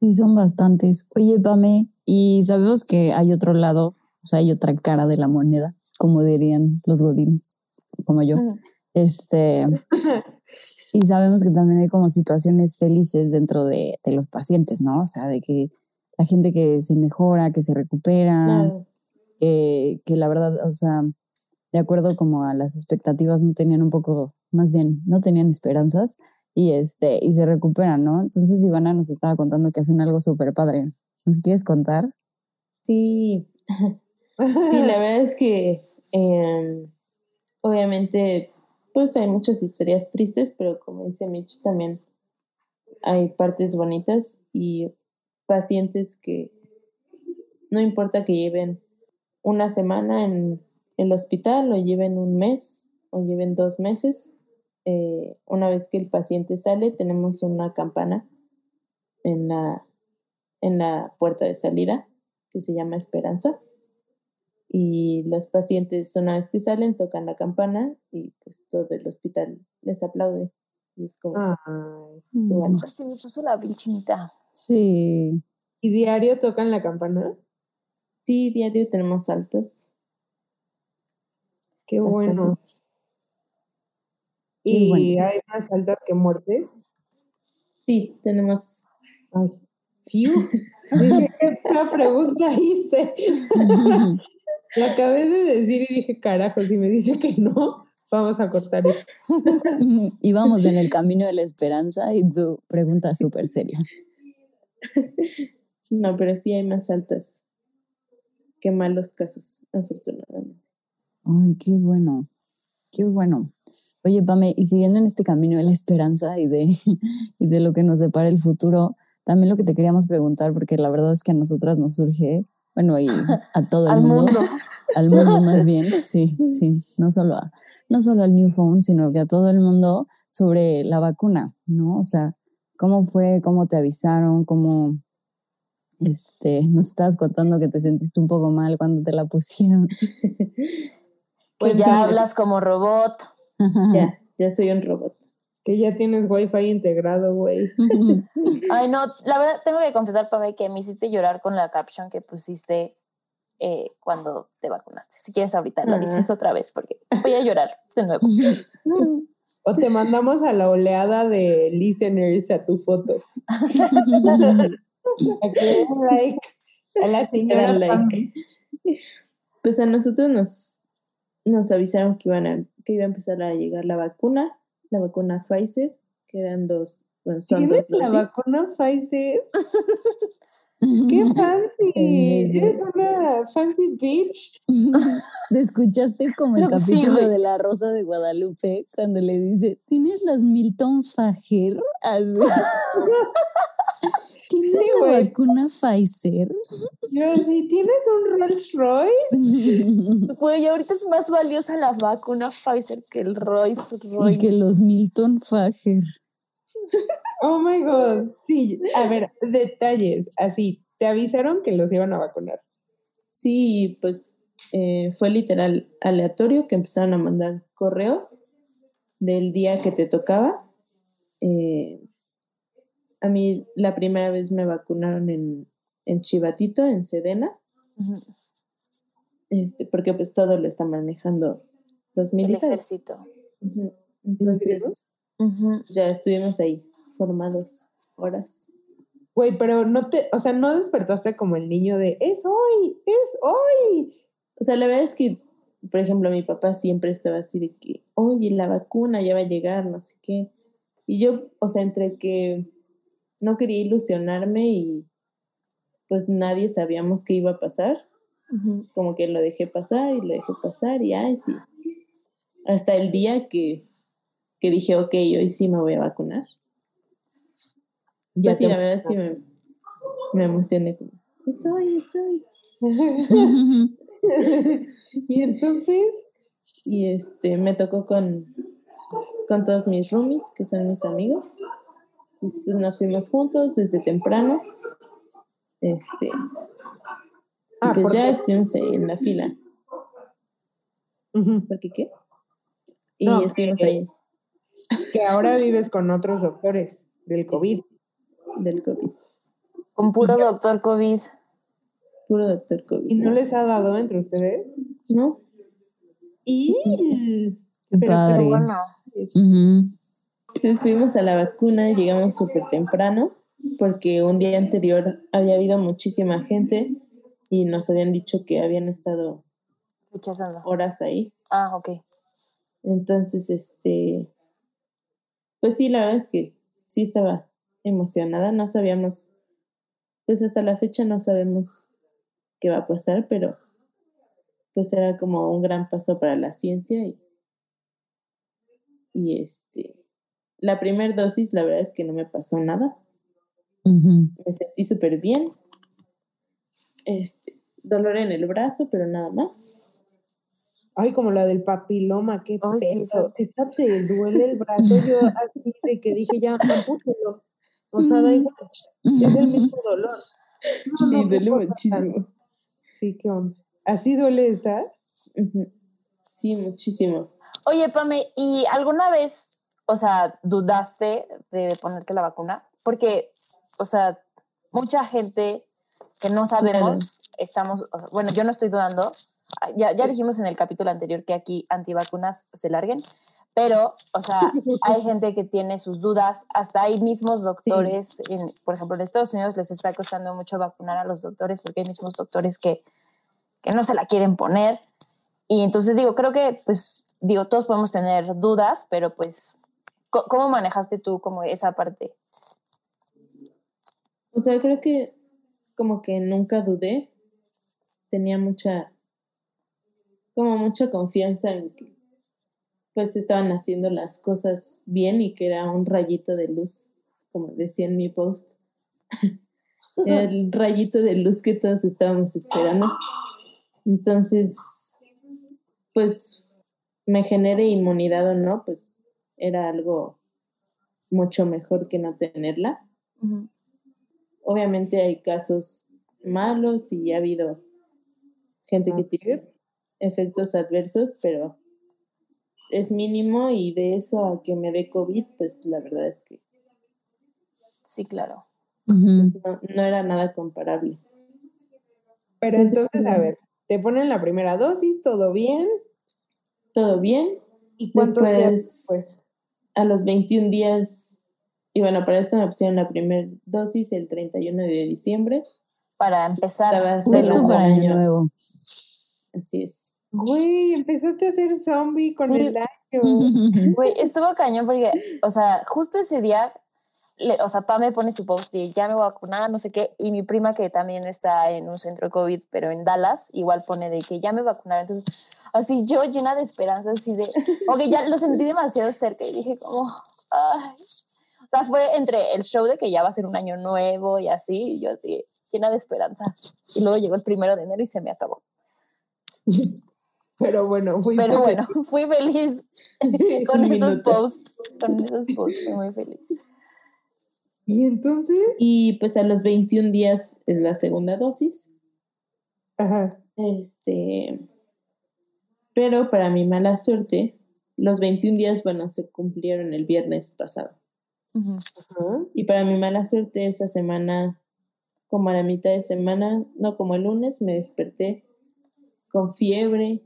Sí, son bastantes. Oye, Pame, y sabemos que hay otro lado, o sea, hay otra cara de la moneda, como dirían los godines, como yo. Este, y sabemos que también hay como situaciones felices dentro de, de, los pacientes, ¿no? O sea, de que la gente que se mejora, que se recupera, que, que la verdad, o sea, de acuerdo como a las expectativas no tenían un poco, más bien, no tenían esperanzas y, este, y se recuperan, ¿no? Entonces Ivana nos estaba contando que hacen algo súper padre. ¿Nos quieres contar? Sí, sí, la *laughs* verdad es que em, obviamente pues hay muchas historias tristes, pero como dice Mitch, también hay partes bonitas y pacientes que no importa que lleven una semana en el hospital o lleven un mes o lleven dos meses, eh, una vez que el paciente sale, tenemos una campana en la, en la puerta de salida que se llama Esperanza y los pacientes una vez que salen tocan la campana y pues todo el hospital les aplaude y es como Ay, su Se me puso la bichita. Sí. ¿Y diario tocan la campana? Sí, diario tenemos altos. Qué bueno. ¿Y hay más altas que muertes? Sí, tenemos. Ay, ¿qué *laughs* pregunta hice? *laughs* Lo acabé de decir y dije, carajo, si me dice que no, vamos a cortar esto. *laughs* y vamos en el camino de la esperanza y tu pregunta súper seria. No, pero sí hay más altas que malos casos, afortunadamente. Ay, qué bueno, qué bueno. Oye, Pame, y siguiendo en este camino de la esperanza y de, *laughs* y de lo que nos depara el futuro, también lo que te queríamos preguntar, porque la verdad es que a nosotras nos surge Bueno, y *laughs* a todo el Al mundo. mundo. *laughs* Al mundo más bien, sí, sí. No solo, a- no solo al New Phone, sino que a todo el mundo sobre la vacuna, ¿no? O sea, ¿cómo fue? ¿Cómo te avisaron? ¿Cómo, este, nos estabas contando que te sentiste un poco mal cuando te la pusieron? Que Pues ya hablas como robot. Ya, *laughs* ya soy un robot. Que ya tienes wifi integrado, güey. *laughs* Ay, no, la verdad tengo que confesar, Pame, que me hiciste llorar con la caption que pusiste eh, cuando te vacunaste. Si quieres ahorita lo dices otra vez porque voy a llorar de nuevo. *laughs* O te mandamos a la oleada de listeners a tu foto. A que den like a la señora. Like. Pues a nosotros nos, nos avisaron que, iban a, que iba a empezar a llegar la vacuna, la vacuna Pfizer, que eran dos, bueno, son dos ¿Tienes la dosis. vacuna Pfizer? *laughs* ¡Qué fancy! Eres una fancy bitch. ¿Te escuchaste como el No, capítulo de La Rosa de Guadalupe cuando le dice, ¿tienes las Milton Fager? *laughs* Así. ¿Tienes Sí, la vacuna Pfizer? Yo sí, ¿tienes un Rolls Royce? *laughs* Güey, ahorita es más valiosa la vacuna Pfizer que el Royce y Royce. que los Milton Fager. Oh my God. Sí, a ver, detalles. Así, te avisaron que los iban a vacunar. Sí, pues eh, fue literal aleatorio que empezaron a mandar correos del día que te tocaba. Eh, a mí la primera vez me vacunaron en, en Chivatito, en Sedena, este, porque pues todo lo está manejando los El militares. ejército. Ujú. Entonces ya estuvimos ahí formados horas. Güey, pero no te, o sea, no despertaste como el niño de es hoy, es hoy. O sea, la verdad es que, por ejemplo, mi papá siempre estaba así de que, oye, la vacuna ya va a llegar, no sé qué. Y yo, o sea, entre que no quería ilusionarme y pues nadie sabíamos qué iba a pasar, como que lo dejé pasar y lo dejé pasar y ay, sí. Hasta el día que, que dije, ok, hoy sí me voy a vacunar. Ya Pues sí, la verdad sí me, me emocioné como, es hoy, es hoy. *laughs* y entonces, Y este, me tocó con, con todos mis roomies, que son mis amigos. Nos fuimos juntos desde temprano. Este, ah, pues ya estuvimos ahí en la fila. Ujú, ¿Por qué qué? Y No, estuvimos que- ahí que ahora *laughs* vives con otros doctores del COVID. del COVID. Con puro doctor COVID. Puro doctor COVID. ¿Y no les ha dado entre ustedes? ¿No? Y Qué Pero- pero. Bueno. Entonces fuimos a la vacuna, llegamos súper temprano, porque un día anterior había habido muchísima gente y nos habían dicho que habían estado rechazando. horas ahí. Ah, ok. Entonces, este, pues sí, la verdad es que sí estaba emocionada, no sabíamos, pues hasta la fecha no sabemos qué va a pasar, pero pues era como un gran paso para la ciencia y, y este, la primera dosis la verdad es que no me pasó nada, Ujú. me sentí súper bien, este, dolor en el brazo, pero nada más. Ay, como la del papiloma, qué Ay, sí, pedo. Esa te duele el brazo. Yo así de que dije, ya, ampútelo. O sea, da igual. Es el mismo dolor. No, Sí, no, duele muchísimo. Sí, qué onda. ¿Así duele estar? Ujú. Sí, muchísimo. Oye, Pame, ¿y alguna vez, o sea, dudaste de ponerte la vacuna? Porque, o sea, mucha gente que no sabemos, estamos, o sea, bueno, yo no estoy dudando, ya, ya dijimos en el capítulo anterior que aquí antivacunas se larguen, pero, o sea, hay *laughs* gente que tiene sus dudas, hasta hay mismos doctores, en, por ejemplo, en Estados Unidos les está costando mucho vacunar a los doctores porque hay mismos doctores que, que no se la quieren poner. Y entonces digo, creo que, pues, digo, todos podemos tener dudas, pero pues, ¿cómo manejaste tú como esa parte? O sea, creo que como que nunca dudé. Tenía mucha, como mucha confianza en que pues estaban haciendo las cosas bien y que era un rayito de luz, como decía en mi post. *laughs* el rayito de luz que todos estábamos esperando. Entonces, pues me genere inmunidad o no, pues era algo mucho mejor que no tenerla. Obviamente hay casos malos y ha habido gente que tiene efectos adversos, pero es mínimo y de eso a que me dé COVID, pues la verdad es que... Sí, claro. no, era nada comparable. Pero entonces, a ver, te ponen la primera dosis, todo bien. Todo bien. ¿Y cuántos días después? A los 21 días, y bueno, para esto me pusieron la primera dosis el 31 de diciembre. Para empezar. Justo para año nuevo. Así es. Güey, empezaste a ser zombie con el año. *laughs* *laughs* Güey, estuvo cañón porque, o sea, justo ese día, o sea, Pa me pone su post de ya me voy a vacunar, no sé qué, y mi prima que también está en un centro COVID, pero en Dallas, igual pone de que ya me voy a vacunar. Entonces, así yo llena de esperanza, así de, ok, ya lo sentí demasiado cerca y dije como, ay. O sea, fue entre el show de que ya va a ser un año nuevo y así, y yo así, llena de esperanza. Y luego llegó el primero de enero y se me acabó. Pero bueno, fui Pero feliz. bueno, fui feliz *laughs* con esos posts. Con esos posts, fui muy feliz. ¿Y entonces? Y pues a los 21 días es la segunda dosis. Ajá. Este. Pero para mi mala suerte, los 21 días, bueno, se cumplieron el viernes pasado. Ajá. Y para mi mala suerte, esa semana, como a la mitad de semana, no, como el lunes, me desperté con fiebre,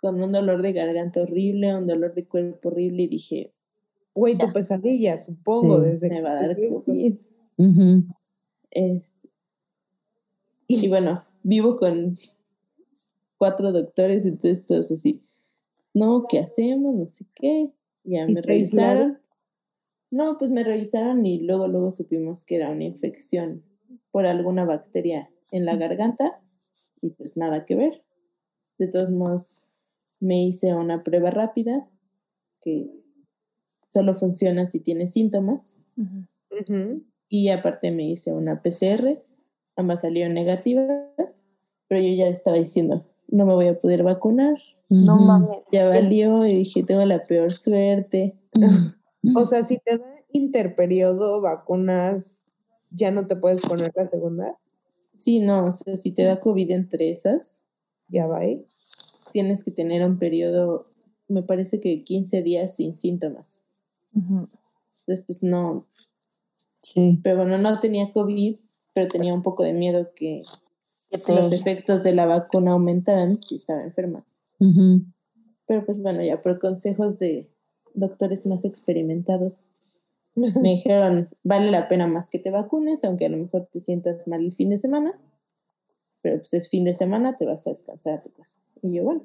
con un dolor de garganta horrible, un dolor de cuerpo horrible y dije, güey, tu pesadilla, supongo, desde me va a dar COVID. y bueno, vivo con cuatro doctores, entonces todos así, no, ¿qué hacemos? No sé qué. Ya me revisaron. No, pues me revisaron y luego, luego supimos que era una infección por alguna bacteria en la garganta y pues nada que ver. De todos modos, me hice una prueba rápida que solo funciona si tiene síntomas. Y aparte me hice una PCR, ambas salieron negativas, pero yo ya estaba diciendo, no me voy a poder vacunar. No mames. Ya valió y dije, tengo la peor suerte. *laughs* o sea, si te da interperiodo vacunas, ¿ya no te puedes poner la segunda? Sí, no, o sea, si te da COVID entre esas, ya va ahí tienes que tener un periodo, me parece que 15 días sin síntomas. Entonces, pues no. Sí. Pero bueno, no tenía COVID, pero tenía un poco de miedo que, los efectos de la vacuna aumentaran si estaba enferma. Pero pues bueno, ya por consejos de doctores más experimentados, *laughs* me dijeron, vale la pena más que te vacunes, aunque a lo mejor te sientas mal el fin de semana pero pues es fin de semana, te vas a descansar a tu casa. Y yo, bueno.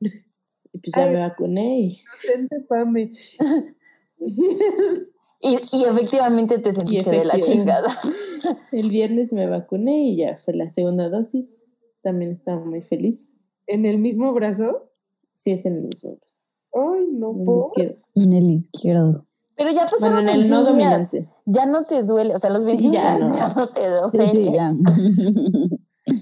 *laughs* Y pues ya me vacuné y... *laughs* *laughs* y, y efectivamente te sentiste de la chingada. *laughs* El viernes me vacuné y ya fue la segunda dosis. También estaba muy feliz. ¿En el mismo brazo? Sí, es en el mismo brazo. Ay, no puedo. En el izquierdo. Pero ya pasaron bueno, en el no dominante. Ya no te duele, o sea, los 21 ya, no. ya no te duele. Sí, sí, ya. *laughs*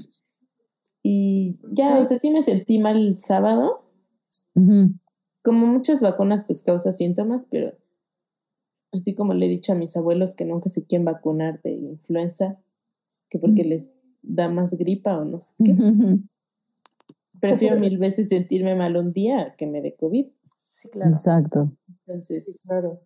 y ya, o sea, sí me sentí mal el sábado. Como muchas vacunas, pues causa síntomas, pero así como le he dicho a mis abuelos que nunca se quieren vacunar de influenza, que porque les da más gripa o no sé qué. *laughs* Prefiero mil veces sentirme mal un día que me dé COVID. Sí, claro. Exacto. Entonces, claro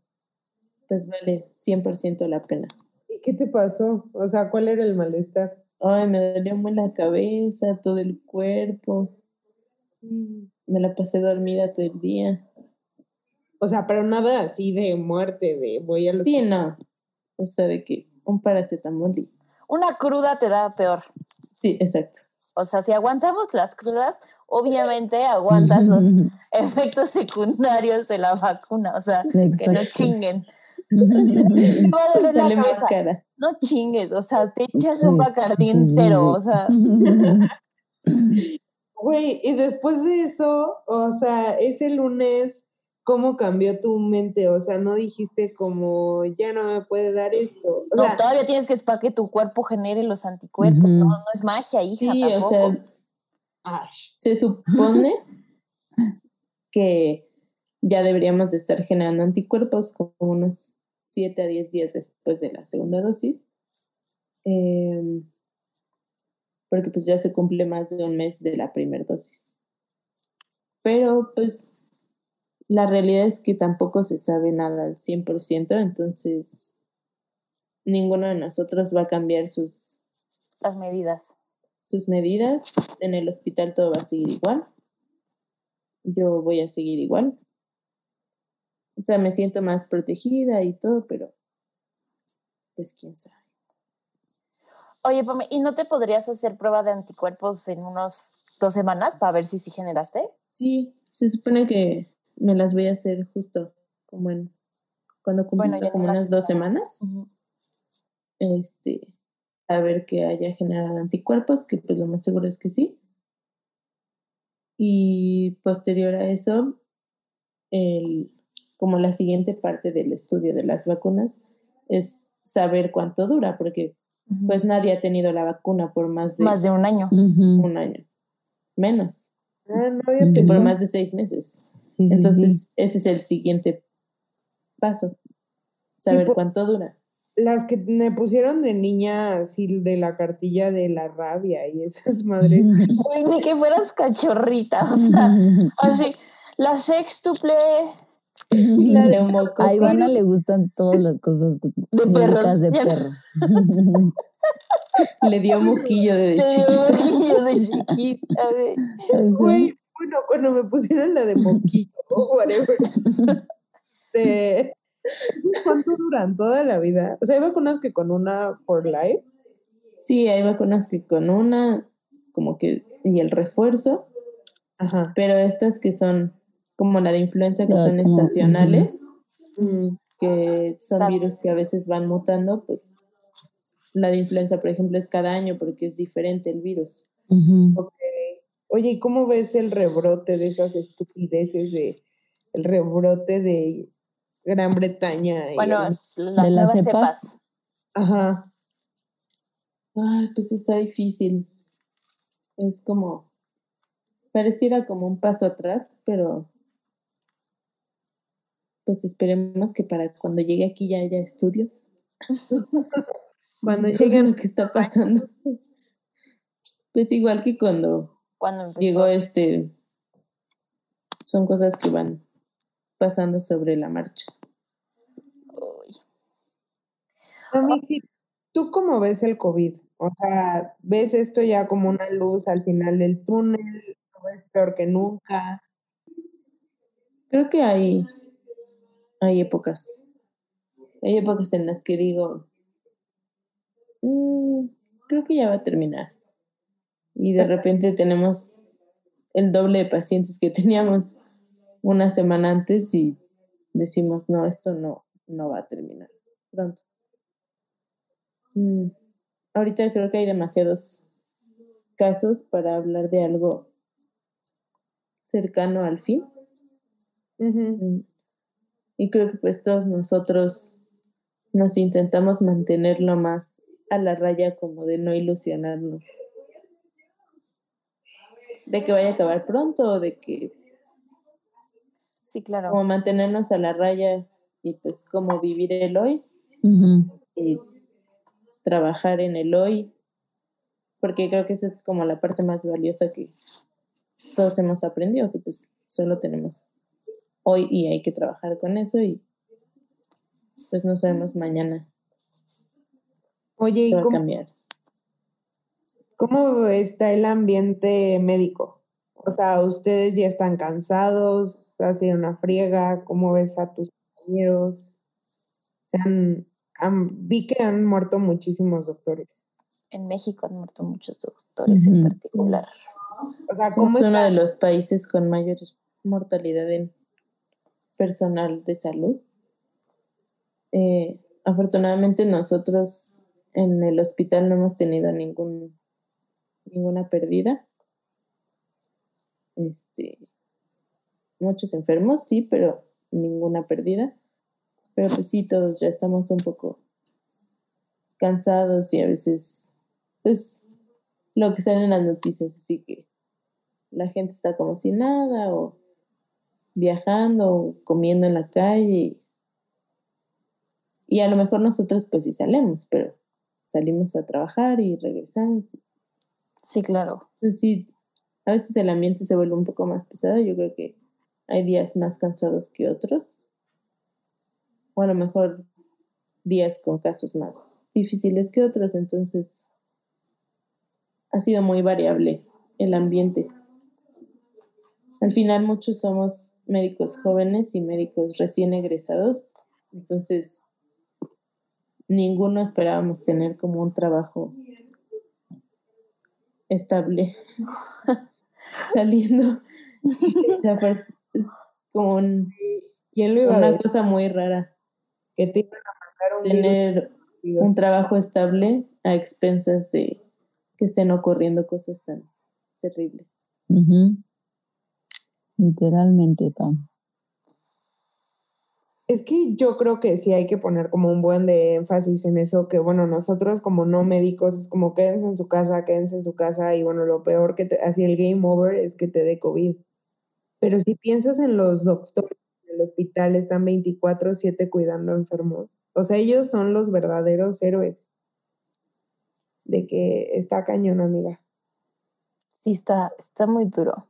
pues vale 100% la pena. ¿Y qué te pasó? O sea, ¿cuál era el malestar? Ay, me dolió muy la cabeza, todo el cuerpo. Me la pasé dormida todo el día. O sea, pero nada así de muerte, de voy a... Sí, no. O sea, de que un paracetamol y... Una cruda te da peor. Sí, exacto. O sea, si aguantamos las crudas, obviamente *laughs* aguantas los *laughs* efectos secundarios de la vacuna. O sea, que no chinguen. *laughs* No chingues, o sea, te echas un bacardín cero, o sea. Güey, y después de eso, o sea, ese lunes, ¿cómo cambió tu mente? O sea, no dijiste como, ya no me puede dar esto. no, todavía tienes que es para que tu cuerpo genere los anticuerpos, no, no es magia, hija. Sí, o sea, se supone *laughs* que ya deberíamos de estar generando anticuerpos como unos 7 a 10 días después de la segunda dosis. Em, porque pues ya se cumple más de un mes de la primera dosis. Pero pues la realidad es que tampoco se sabe nada al 100%, entonces ninguno de nosotros va a cambiar sus... Las medidas. Sus medidas. En el hospital todo va a seguir igual. Yo voy a seguir igual. O sea, me siento más protegida y todo, pero pues quién sabe. Oye, ¿y no te podrías hacer prueba de anticuerpos en unos dos semanas para ver si sí generaste? Sí, se supone que me las voy a hacer justo como en cuando cumpla como unas dos semanas. Este, a ver que haya generado anticuerpos, que pues lo más seguro es que sí. Y posterior a eso, el, como la siguiente parte del estudio de las vacunas es saber cuánto dura, porque pues nadie ha tenido la vacuna por más de, más de un año. Un año. Menos. Ah, por más de seis meses. Entonces, ese es el siguiente paso. Saber cuánto dura. Las que me pusieron de niña así de la cartilla de la rabia y esas madres. *laughs* ni que fueras cachorrita, o sea, *laughs* así, la sextuple *laughs* a Ivana le gustan todas las cosas de perros. de perro. le dio moquillo de chiquita. de chiquita, bueno, cuando me pusieron la de moquillo, *laughs* whatever. ¿Cuánto duran? ¿Toda la vida? O sea, hay vacunas que con una for life. Sí, hay vacunas que con una, como que, y el refuerzo. Ajá. Pero estas que son como la de influenza, que ah, son estacionales, mm, que son virus que a veces van mutando, pues la de influenza, por ejemplo, es cada año porque es diferente el virus. Oye, ¿y cómo ves el rebrote de esas estupideces de el rebrote de Gran Bretaña? Bueno, de las cepas. Ajá. Ay, pues está difícil. Es como, pareciera como un paso atrás, pero pues esperemos que para cuando llegue aquí ya haya estudios. cuando *laughs* llegue lo que está pasando. Pues igual que cuando, cuando llegó este, son cosas que van pasando sobre la marcha. ¿tú cómo ves el COVID? O sea, ¿ves esto ya como una luz al final del túnel? ¿Lo ves peor que nunca? Creo que hay hay épocas. Hay épocas en las que digo, mm, creo que ya va a terminar. Y de repente tenemos el doble de pacientes que teníamos una semana antes y decimos, no, esto no, no va a terminar pronto. Mm, ahorita creo que hay demasiados casos para hablar de algo cercano al fin. Y creo que pues todos nosotros nos intentamos mantenerlo más a la raya como de no ilusionarnos. De que vaya a acabar pronto o de que... Sí, claro. Como mantenernos a la raya y pues como vivir el hoy y trabajar en el hoy, porque creo que esa es como la parte más valiosa que todos hemos aprendido, que pues solo tenemos hoy y hay que trabajar con eso y pues no sabemos mañana. Oye, ¿y cómo, cambiar. ¿Cómo está el ambiente médico? O sea, ustedes ya están cansados, hacen una friega, ¿cómo ves a tus compañeros? Se vi que han muerto muchísimos doctores. En México han muerto muchos doctores en particular. O sea, ¿cómo es uno de los países con mayor mortalidad en personal de salud. Eh, afortunadamente nosotros en el hospital no hemos tenido ningún, ninguna pérdida. Este, muchos enfermos, sí, pero ninguna pérdida. Pero pues sí, todos ya estamos un poco cansados y a veces, pues, lo que sale en las noticias, así que la gente está como sin nada o viajando o comiendo en la calle. Y a lo mejor nosotros pues sí salimos, pero salimos a trabajar y regresamos. Sí, claro. Entonces sí, a veces el ambiente se vuelve un poco más pesado. Yo creo que hay días más cansados que otros. O a lo mejor días con casos más difíciles que otros. Entonces ha sido muy variable el ambiente. Al final muchos somos médicos jóvenes y médicos recién egresados. Entonces ninguno esperábamos tener como un trabajo estable *laughs* saliendo. es como una cosa muy rara. Que te Tener un trabajo estable a expensas de que estén ocurriendo cosas tan terribles. Literalmente, Pam. Es que yo creo que sí hay que poner como un buen de énfasis en eso, que bueno, nosotros como no médicos es como quédense en su casa, quédense en su casa y bueno, lo peor que te, así el game over es que te dé COVID. Pero si piensas en los doctores del hospital, están 24/7 cuidando enfermos. O sea, ellos son los verdaderos héroes. De que está cañón, amiga. Sí, está, está muy duro.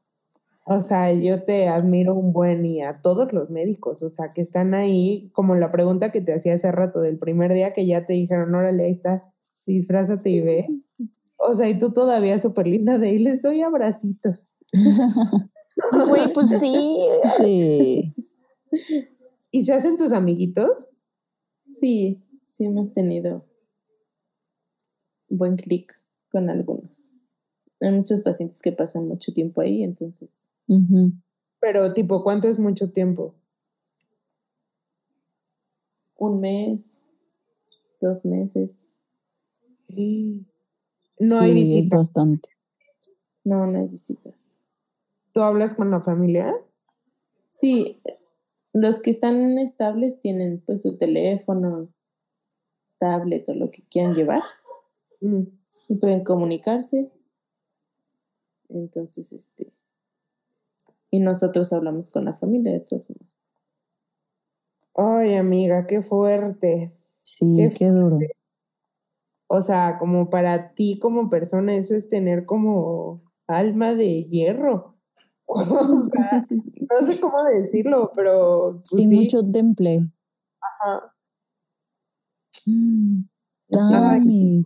O sea, yo te admiro un buen y a todos los médicos, o sea, que están ahí, como la pregunta que te hacía hace rato del primer día que ya te dijeron, órale, ahí está, disfrázate y ve. O sea, y tú todavía súper linda de ahí, les doy abracitos. *laughs* Güey, pues sí. Sí. ¿Y se hacen tus amiguitos? Sí, sí hemos tenido buen clic con algunos. Hay muchos pacientes que pasan mucho tiempo ahí, entonces pero tipo, ¿cuánto es mucho tiempo? Un mes, dos meses. No hay visitas. bastante. No, no hay visitas. ¿Tú hablas con la familia? Sí, los que están estables tienen pues su teléfono, tablet o lo que quieran llevar. Mm. Y pueden comunicarse. Entonces, este, y nosotros hablamos con la familia de todos modos. Ay, amiga, qué fuerte. Sí, qué, duro. O sea, como para ti como persona, eso es tener como alma de hierro. *laughs* O sea, no sé cómo decirlo, pero. Pues sí, mucho temple. Ajá. Mm,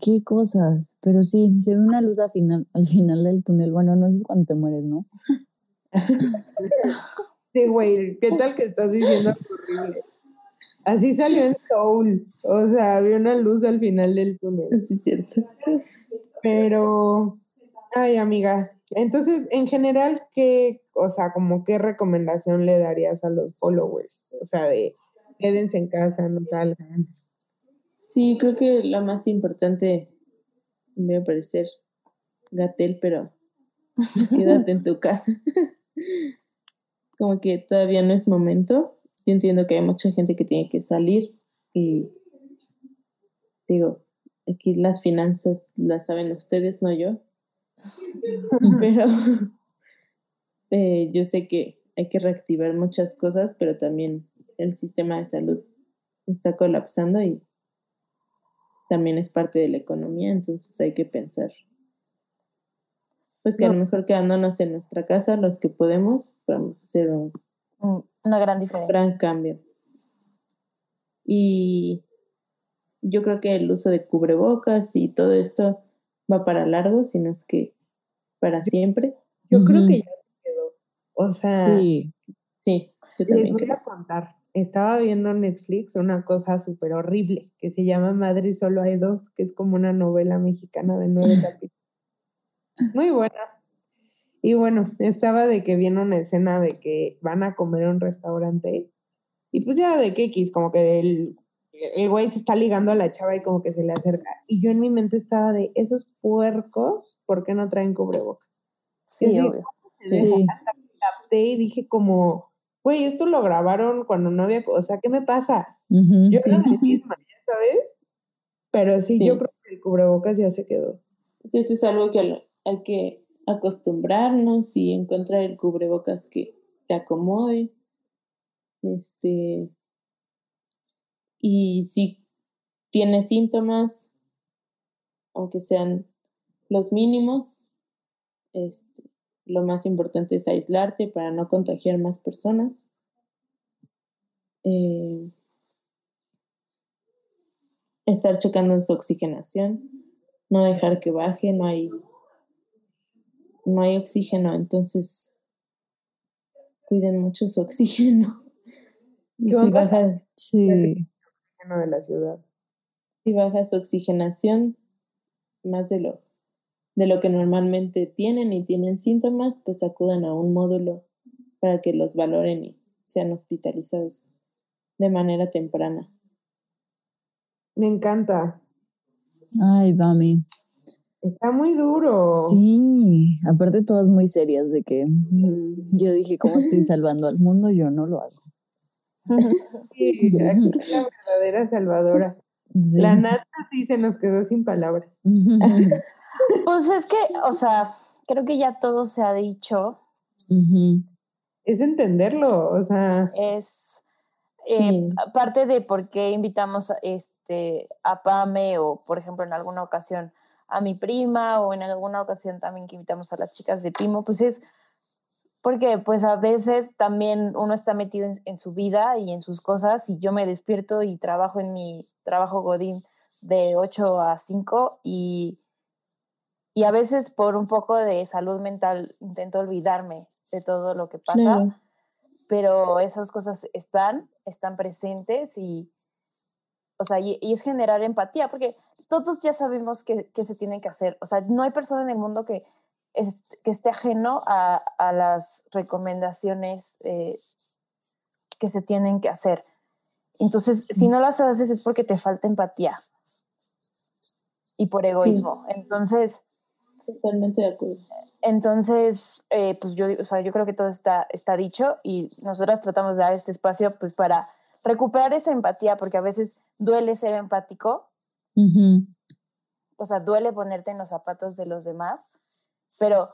qué cosas. Pero sí, se ve una luz al final, al final del túnel. Bueno, no sé cuando te mueres, ¿no? *laughs* Sí, güey, ¿qué tal que estás diciendo horrible? Así salió en Soul, o sea, había una luz al final del túnel. Sí, es cierto. Pero, ay, amiga, entonces, en general, ¿qué, o sea, como qué recomendación le darías a los followers? O sea, de quédense en casa, no salgan. Sí, creo que la más importante, me va a parecer Gatel, pero *laughs* quédate en tu casa. Como que todavía no es momento. Yo entiendo que hay mucha gente que tiene que salir y digo, aquí las finanzas las saben ustedes, no yo. *laughs* pero eh, yo sé que hay que reactivar muchas cosas, pero también el sistema de salud está colapsando y también es parte de la economía, entonces hay que pensar pues que a lo mejor quedándonos en nuestra casa, los que podemos, podemos hacer un, una gran diferencia. gran cambio. Y yo creo que el uso de cubrebocas y todo esto va para largo, si no es que para siempre. Yo creo que ya se quedó. O sea, sí, sí yo les voy a contar. Estaba viendo Netflix una cosa súper horrible que se llama Madre Solo hay dos, que es como una novela mexicana de nueve *laughs* capítulos. Muy buena. Y bueno, estaba de que viene una escena de que van a comer en un restaurante y pues ya de que X, como que el, el güey se está ligando a la chava y como que se le acerca. Y yo en mi mente estaba de esos puercos, ¿por qué no traen cubrebocas? Sí, obvio. Sí. y dije como, güey, esto lo grabaron cuando no había, o sea, ¿qué me pasa? Yo sí, era sí. misma, sabes. Pero sí, yo creo que el cubrebocas ya se quedó. Sí, eso es algo que hay que acostumbrarnos y encontrar el cubrebocas que te acomode. Este. Y si tienes síntomas, aunque sean los mínimos, este, lo más importante es aislarte para no contagiar más personas. Eh, estar checando su oxigenación, no dejar que baje, no hay, no hay oxígeno, entonces cuiden mucho su *laughs* oxígeno. Y ¿Qué si baja, Sí. Lleno de la ciudad. si baja su oxigenación más de lo, de lo que normalmente tienen y tienen síntomas, pues acudan a un módulo para que los valoren y sean hospitalizados de manera temprana. Me encanta. Ay, Bami. Está muy duro. Sí, aparte todas muy serias de que yo dije, ¿cómo estoy salvando al mundo? Yo no lo hago. *laughs* Sí, aquí es la verdadera salvadora. Sí. La nata sí se nos quedó sin palabras. *laughs* Pues es que, o sea, creo que ya todo se ha dicho. Es entenderlo, o sea, Es Sí. eh, aparte de por qué invitamos a, este, a Pame o, por ejemplo, en alguna ocasión a mi prima o en alguna ocasión también que invitamos a las chicas de Pimo, pues es porque pues a veces también uno está metido en, en su vida y en sus cosas y yo me despierto y trabajo en mi trabajo Godín de 8 a 5 y, y a veces por un poco de salud mental intento olvidarme de todo lo que pasa pero esas cosas están, están presentes y, o sea, y, y es generar empatía, porque todos ya sabemos qué que se tiene que hacer. O sea, no hay persona en el mundo que, es- que esté ajeno a, a las recomendaciones eh, que se tienen que hacer. Entonces, si no las haces es porque te falta empatía y por egoísmo. Entonces, Totalmente de acuerdo. entonces, eh, pues yo, o sea, yo creo que todo está, está dicho y nosotras tratamos de dar este espacio pues para recuperar esa empatía, porque a veces duele ser empático, Ujú. o sea, duele ponerte en los zapatos de los demás, pero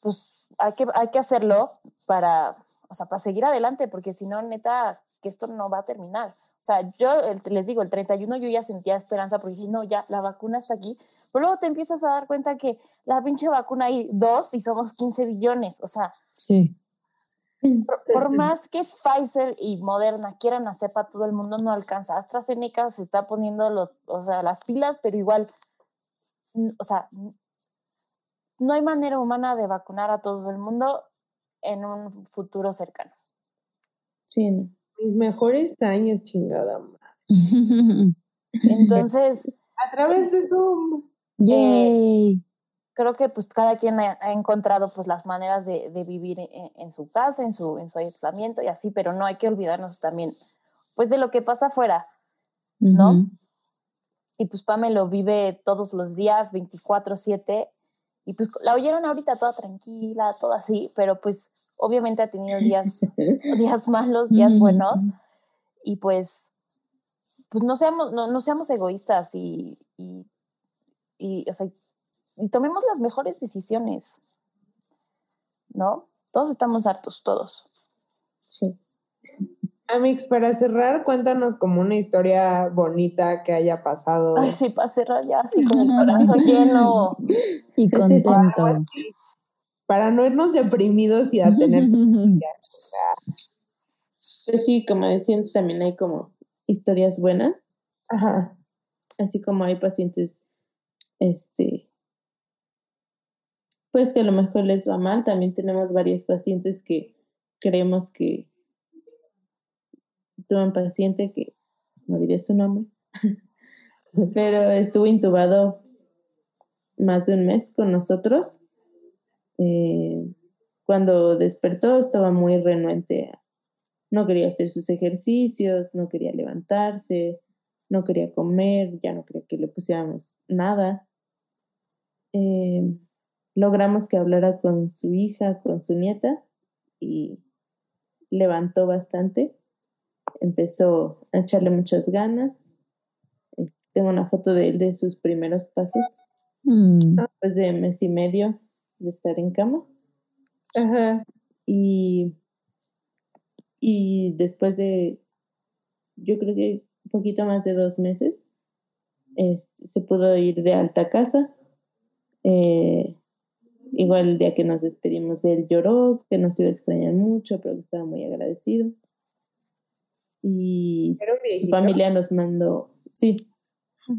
pues hay que, hay que hacerlo para, o sea, para seguir adelante, porque si no, neta, que esto no va a terminar. O sea, yo el- les digo, el 31 yo ya sentía esperanza porque dije, no, ya, la vacuna está aquí, pero luego te empiezas a dar cuenta que la pinche vacuna hay dos y somos 15 billones, o sea, Sí. Por, *laughs* por más que Pfizer y Moderna quieran hacer para todo el mundo, no alcanza. AstraZeneca se está poniendo los, o sea, las pilas, pero igual, o sea, no hay manera humana de vacunar a todo el mundo en un futuro cercano. Sí, no. mis mejores años, chingada. madre. *laughs* *laughs* Entonces, A través de Zoom. Yay. Creo que pues cada quien ha, ha encontrado pues las maneras de, de vivir en, en su casa, en su, en su aislamiento y así, pero no hay que olvidarnos también pues de lo que pasa afuera. ¿no? Ujú. y pues Pame lo vive todos los días, 24/7, y pues la oyeron ahorita toda tranquila, toda así, pero pues obviamente ha tenido días, *laughs* días malos, días buenos, y pues, pues no seamos, no, no seamos egoístas y, y, y, o sea, y tomemos las mejores decisiones, ¿no? Todos estamos hartos, todos. Sí. Amix, para cerrar, cuéntanos como una historia bonita que haya pasado. Ay, sí, para cerrar ya así con el *laughs* corazón lleno. Y contento. Para no irnos deprimidos y a tener. *laughs* Pues sí, como decían, también hay como historias buenas, Ajá. así como hay pacientes, este, pues que a lo mejor les va mal, también tenemos varios pacientes que creemos que tuve un paciente que no diré su nombre, *laughs* pero estuvo intubado más de un mes con nosotros. Eh, cuando despertó estaba muy renuente, no quería hacer sus ejercicios, no quería levantarse, no quería comer, ya no quería que le pusiéramos nada. Eh, logramos que hablara con su hija, con su nieta, y levantó bastante, empezó a echarle muchas ganas. Tengo una foto de él de sus primeros pasos, Mm, después de mes y medio de estar en cama. Ajá. Y, y después de, yo creo que un poquito más de dos meses, este, se pudo ir de alta casa. Eh, igual el día que nos despedimos de él lloró, que nos iba a extrañar mucho, pero que estaba muy agradecido. Y su familia nos mandó, sí,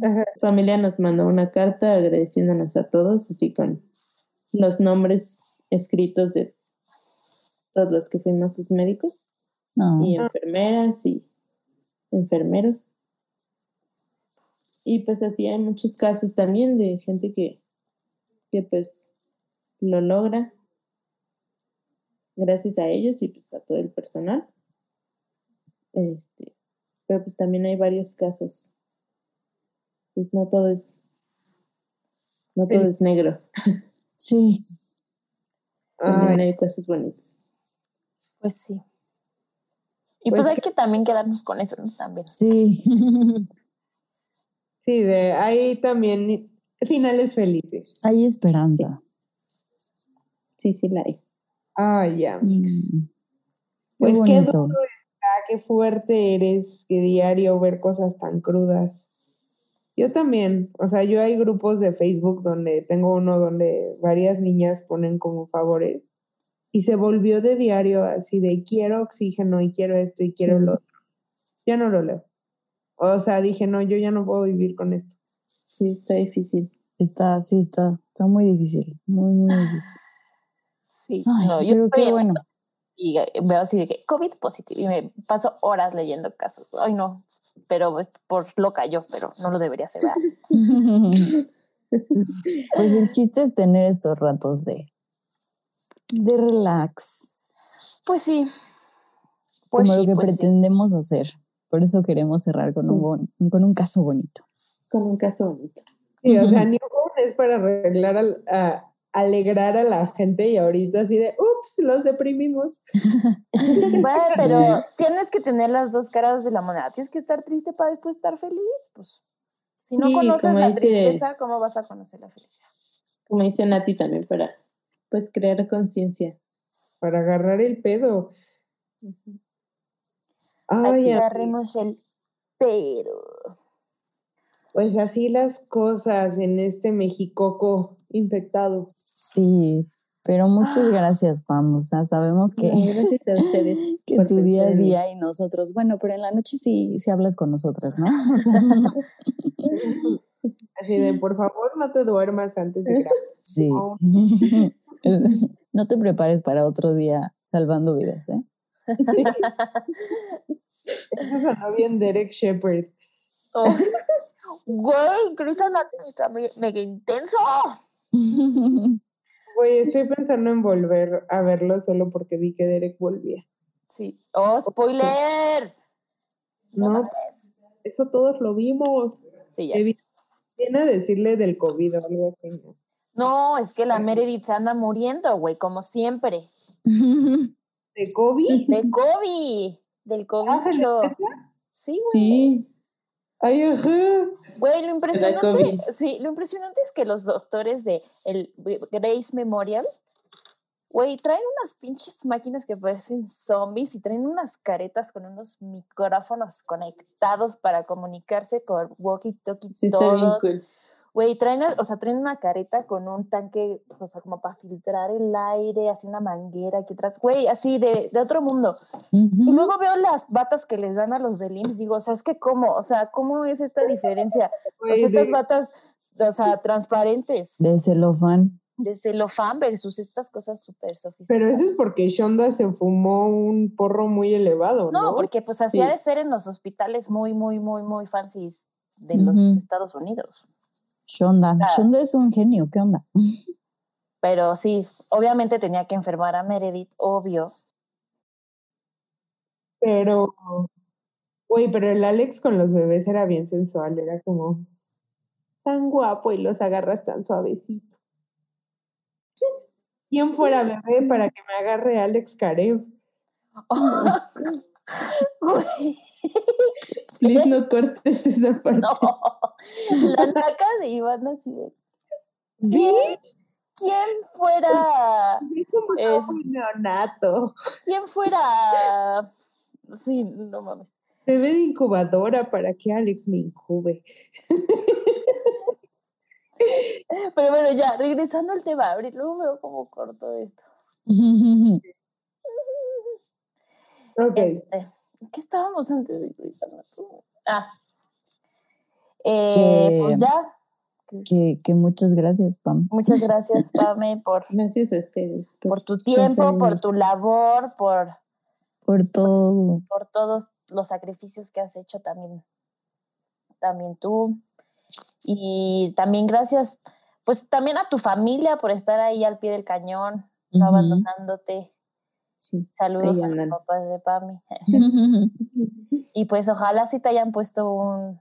Ajá. su familia nos mandó una carta agradeciéndonos a todos, así con los nombres escritos de todos los que fuimos sus médicos no. y enfermeras y enfermeros. Y pues así hay muchos casos también de gente que, que pues lo logra gracias a ellos y pues a todo el personal. Este, pero pues también hay varios casos. Pues no todo es no todo es negro. *laughs* Sí, También Ay, hay cosas bonitas. Pues sí. Y Pues pues, hay que también quedarnos con eso, ¿no? También. sí. *laughs* sí, de hay también finales felices. Hay esperanza. Sí, sí la hay. Ay, ya, mix. Mm, Pues qué qué duro está, qué fuerte eres que diario ver cosas tan crudas. Yo también, o sea, yo hay grupos de Facebook donde tengo uno donde varias niñas ponen como favores y se volvió de diario así de quiero oxígeno y quiero esto y quiero Sí. lo otro. Ya no lo leo. O sea, dije, no, yo ya no puedo vivir con esto. Sí, está difícil. Está, sí, está, está muy difícil. Muy, muy *sighs* difícil. Sí. Ay, no, yo qué en- bueno. y eh, veo así de que COVID positivo y me paso horas leyendo casos. Ay, no. Pero es por loca yo, pero no lo debería hacer. *laughs* pues el chiste es tener estos ratos de, de relax, Pues sí. Pues como sí, lo que pues sí. pretendemos hacer. Por eso queremos cerrar con un, bon- con un caso bonito. Con un caso bonito. *laughs* Sí, o sea, Newborn es para arreglar al- a, alegrar a la gente y ahorita así de, ups, los deprimimos. *laughs* Bueno, Sí. pero tienes que tener las dos caras de la moneda. Tienes que estar triste para después estar feliz. Pues si no Sí, conoces la dice- tristeza, ¿cómo vas a conocer la felicidad? Como dice Nati también, para pues crear conciencia. Para agarrar el pedo. Ay, Aquí am- agarremos el pero. Pues así las cosas en este Mexicoco infectado. Sí, pero muchas Ah. gracias, Pam. O sea, sabemos que, No, gracias a ustedes. *laughs* que por tu día a día y nosotros, bueno, pero en la noche sí, sí hablas con nosotras, ¿no? *laughs* O sea, Así de, por favor, no te duermas antes de grabar. *laughs* sí. No. No te prepares para otro día salvando vidas, ¿eh? Eso sonó bien Derek Shepard. Oh. Güey, Cristian está me- mega intenso. *laughs* Güey, estoy pensando en volver a verlo solo porque vi que Derek volvía. Sí. Oh, spoiler. No, mames. eso todos lo vimos. Sí, ya Viene a decirle del COVID o algo así. ¿no? No, es que la Meredith se anda muriendo, güey, como siempre. ¿De COVID? De COVID. Del Ah, ¿se le COVID. neta? Sí, güey. Sí, Ay, ajá. Güey, lo impresionante, sí, lo impresionante es que los doctores de el Grace Memorial, güey, traen unas pinches máquinas que parecen zombies y traen unas caretas con unos micrófonos conectados para comunicarse con walkie-talkie sí está bien todos. cool. Güey, traen, o sea, traen una careta con un tanque, o sea, como para filtrar el aire, así una manguera aquí atrás, güey, así de, de otro mundo. Y luego veo las batas que les dan a los del IMSS, digo, o sea, es que cómo, o sea, ¿cómo es esta diferencia? O Güey, sea, estas de- batas, o sea, transparentes, De celofán. de celofán versus estas cosas súper sofisticadas. Pero eso es porque Shonda se fumó un porro muy elevado, ¿no? No, porque pues así Sí. ha de ser en los hospitales muy, muy, muy, muy fancies de los Ujú. Estados Unidos. Shonda. sea- Shonda es un genio, ¿qué onda? Pero sí, obviamente tenía que enfermar a Meredith, obvio. Pero, güey, pero el Alex con los bebés era bien sensual, era como tan guapo y los agarras tan suavecito. ¿Quién fuera bebé para que me agarre Alex Karev? *laughs* Güey, Please no cortes esa *laughs* parte. no. La naca de Iván así de. ¿Quién fuera. vi como Es- un neonato. ¿Quién fuera. Sí, no mames. Bebé de incubadora para que Alex me incube. Pero bueno, ya, regresando al tema, luego veo cómo corto esto. *laughs* Ok. Este, ¿Qué estábamos antes de? Ah. Eh, Que- Pues ya. que, que muchas gracias, Pam. Muchas *laughs* gracias, Pame, por, Gracias a ustedes. por tu tiempo, por tu labor, por, Por todo. por todos los sacrificios que has hecho también, también tú. Y también gracias, pues también a tu familia por estar ahí al pie del cañón, no abandonándote. Sí. Saludos a los papás de Pami. *laughs* Y pues ojalá sí te hayan puesto un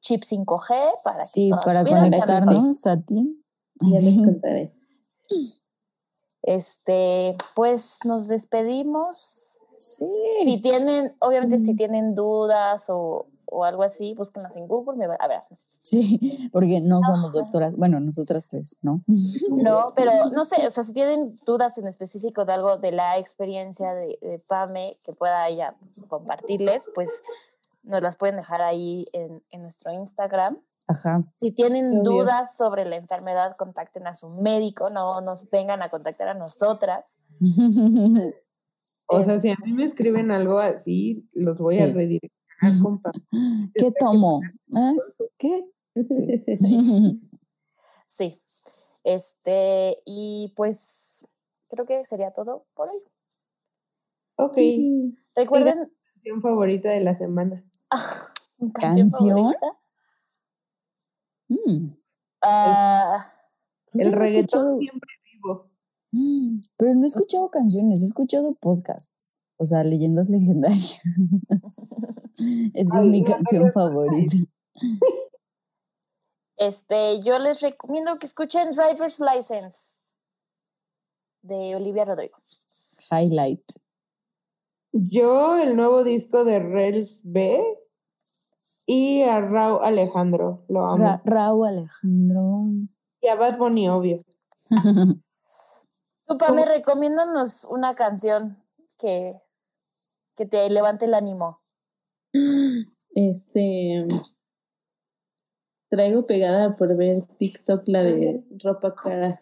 chip 5G para Sí, para conectarnos a ti. Ya les contaré. Este, pues nos despedimos. Sí. Si tienen, obviamente si tienen dudas o, o algo así, búsquenlas en Google. Me va- a ver, Sí, porque no somos Ajá. doctoras. Bueno, nosotras tres, ¿no? no, *laughs* pero no sé, o sea, si tienen dudas en específico de algo de la experiencia de, de Pame que pueda ella compartirles, pues nos las pueden dejar ahí en, en nuestro Instagram. Ajá. Si tienen Obvio. dudas sobre la enfermedad, contacten a su médico, no nos vengan a contactar a nosotras. *laughs* O sea, si a mí me escriben algo así, los voy a Sí. *laughs* ¿Qué tomo? ¿Ah? ¿Qué? *laughs* Sí. Este, y pues creo que sería todo por hoy. Ok, Recuerden canción favorita de la semana. *laughs* mi canción, ¿Canción? favorita. Mm. Ah, El reggaetón escuchado- siempre vivo. Mm, Pero no he escuchado canciones, he escuchado podcasts, o sea, leyendas legendarias. *laughs* Esa es mi no, canción no, favorita. este, yo les recomiendo que escuchen Driver's License de Olivia Rodrigo. Highlight. Yo, el nuevo disco de Rels B y a Raúl Alejandro, lo amo. Ra- Raúl Alejandro. y a Bad Bunny, obvio. *laughs* Tú, Pame, recomiéndanos una canción que, que te levante el ánimo. Este. Traigo pegada por ver TikTok la de ropa cara.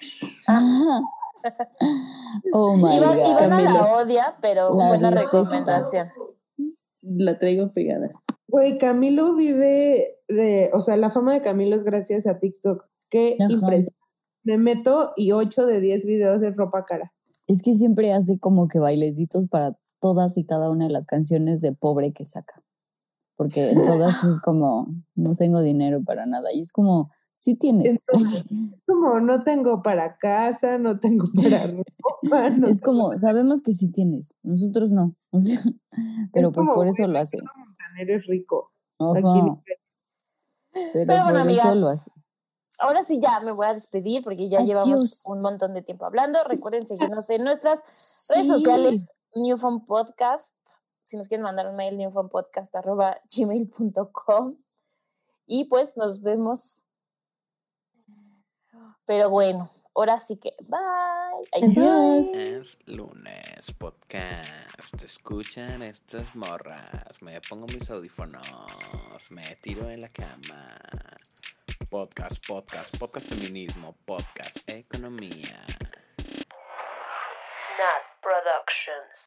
oh my Iván, god. Ivana la odia, pero La buena recomendación. La traigo pegada. Güey, Camilo vive de, o sea, la fama de Camilo es gracias a TikTok. Qué Ajá. impresión. Me meto y 8 de 10 videos de ropa cara. Es que siempre hace como que bailecitos para todas y cada una de las canciones de pobre que saca. Porque en todas es como, no tengo dinero para nada. Y es como, sí tienes. Entonces, *laughs* Como no tengo para casa, no tengo *laughs* para ropa. no es tengo- como, sabemos que sí tienes, nosotros no. *laughs* O sea, pero pues por eso lo hace. Ricardo Montaner es rico. Aquí en- pero Pero bueno, por eso amigas, lo hace. Ahora sí ya me voy a despedir porque ya llevamos Adiós. un montón de tiempo hablando. Recuerden seguirnos en nuestras redes Sí. sociales, Newfound Podcast. Si nos quieren mandar un mail, newfoundpodcast.gmail.com. Y pues nos vemos. Pero bueno, ahora sí que bye. Adiós. Lunes podcast. Escuchan estas morras. Me pongo mis audífonos. Me tiro en la cama. Podcast, podcast, podcast feminismo, podcast economía. Not Productions.